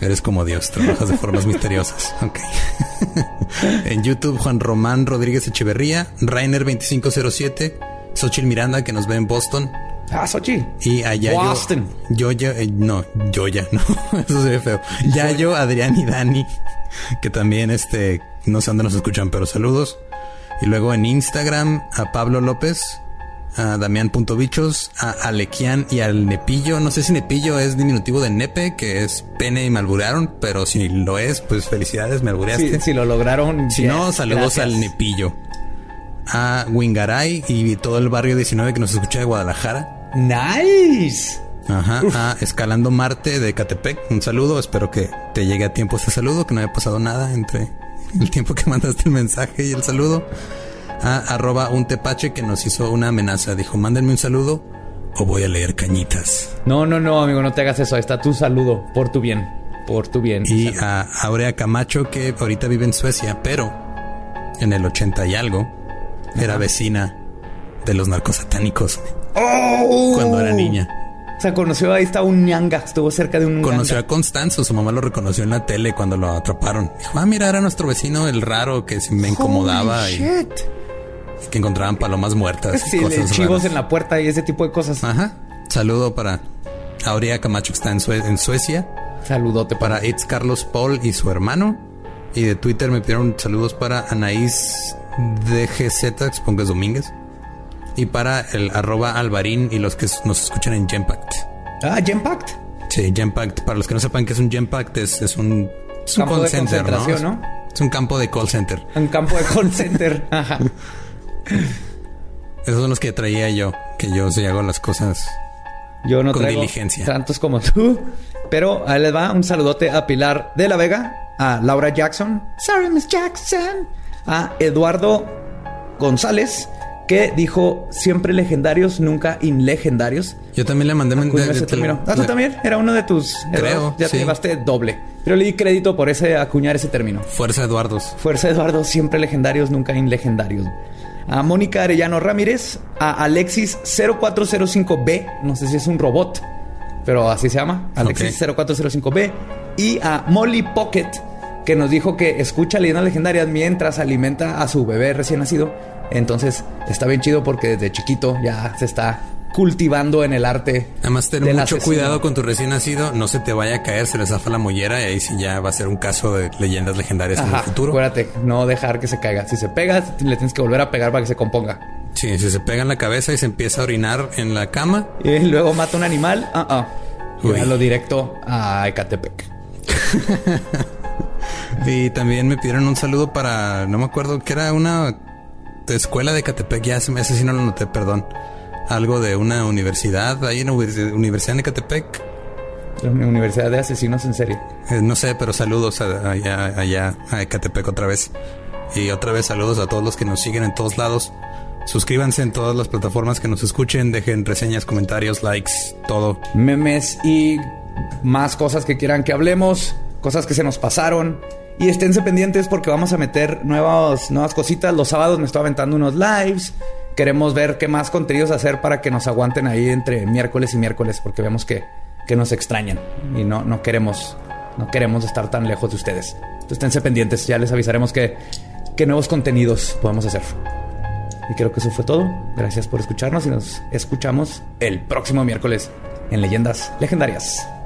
Eres como Dios, trabajas de formas misteriosas. Ok. en YouTube, Juan Román Rodríguez Echeverría, Rainer 2507, Xochil Miranda, que nos ve en Boston.
Ah, Xochitl.
Y allá Boston. yo, yo, eh, no, yo ya, no, eso se ve feo. Yayo, Adrián y Dani, que también, este, no sé dónde nos escuchan, pero saludos. Y luego en Instagram, a Pablo López, a Damián.bichos, a Alequian y al Nepillo. No sé si Nepillo es diminutivo de Nepe, que es pene y me alburearon, pero si lo es, pues felicidades, me albureaste.
si lo lograron.
Si no, saludos al Nepillo. A Wingaray y todo el barrio 19 que nos escucha de Guadalajara.
Nice.
Ajá, a Escalando Marte de Catepec. Un saludo, espero que te llegue a tiempo este saludo, que no haya pasado nada entre el tiempo que mandaste el mensaje y el saludo a arroba un tepache que nos hizo una amenaza. Dijo, mándenme un saludo o voy a leer cañitas.
No, no, no, amigo, no te hagas eso. Ahí está tu saludo, por tu bien, por tu bien.
Y a Aurea Camacho, que ahorita vive en Suecia, pero en el 80 y algo era vecina de los narcosatánicos. ¡Oh! Cuando era niña.
O sea, conoció, ahí está un ñanga, estuvo cerca de un
Conoció a Constanzo, su mamá lo reconoció en la tele cuando lo atraparon. Dijo, ah, mira, era nuestro vecino, el raro que me incomodaba. y que encontraban palomas muertas.
Sí, chivos en la puerta y ese tipo de cosas.
Ajá. Saludo para Aurea Camacho, que está en, Suecia.
Saludote
para It's Carlos Paul y su hermano. Y de Twitter me pidieron saludos para Anaís DGZ, supongo que es Domínguez. Y para el arroba Alvarín y los que nos escuchan en Gempact.
Ah, Gempact.
Sí, Gempact. Para los que no sepan qué es un Gempact, es, es un, es un call center, ¿no? Es un campo de call center.
Un campo de call center. Ajá.
Esos son los que traía yo, que yo sí hago las cosas
yo no con diligencia. Tantos como tú. Pero ahí les va un saludote a Pilar de la Vega, a Laura Jackson, sorry Miss Jackson, a Eduardo González, que dijo siempre legendarios, nunca inlegendarios.
Yo también le mandé un
Ah, tú también era uno de tus.
Creo.
Ya te llevaste doble. Pero le di crédito por ese acuñar ese término.
Fuerza Eduardos.
Fuerza Eduardo, siempre legendarios, nunca inlegendarios a Mónica Arellano Ramírez, a Alexis 0405B, no sé si es un robot, pero así se llama, Alexis 0405B, y a Molly Pocket, que nos dijo que escucha leyendas legendarias mientras alimenta a su bebé recién nacido. Entonces está bien chido porque desde chiquito ya se está cultivando en el arte.
Además, ten mucho cuidado con tu recién nacido, no se te vaya a caer, se le zafa la mollera y ahí sí ya va a ser un caso de leyendas legendarias en el futuro.
Acuérdate, no dejar que se caiga. Si se pega, le tienes que volver a pegar para que se componga.
Sí, si se pega en la cabeza y se empieza a orinar en la cama.
Y luego mata un animal, ah, ah. lo directo a Ecatepec.
y también me pidieron un saludo para, no me acuerdo, que era una escuela de Ecatepec, ya ese sí no lo noté, perdón algo de una universidad ahí en la Universidad de Catepec.
Universidad de Asesinos en Serie.
Eh, no sé, pero saludos allá, allá a Ecatepec otra vez. Y otra vez saludos a todos los que nos siguen en todos lados. Suscríbanse en todas las plataformas que nos escuchen, dejen reseñas, comentarios, likes, todo.
Memes y más cosas que quieran que hablemos, cosas que se nos pasaron. Y esténse pendientes porque vamos a meter nuevas, nuevas cositas. Los sábados me estoy aventando unos lives queremos ver qué más contenidos hacer para que nos aguanten ahí entre miércoles y miércoles, porque vemos que, que nos extrañan y no, no queremos no queremos estar tan lejos de ustedes. Entonces, esténse pendientes, ya les avisaremos qué, qué nuevos contenidos podemos hacer. Y creo que eso fue todo. Gracias por escucharnos y nos escuchamos el próximo miércoles en Leyendas Legendarias.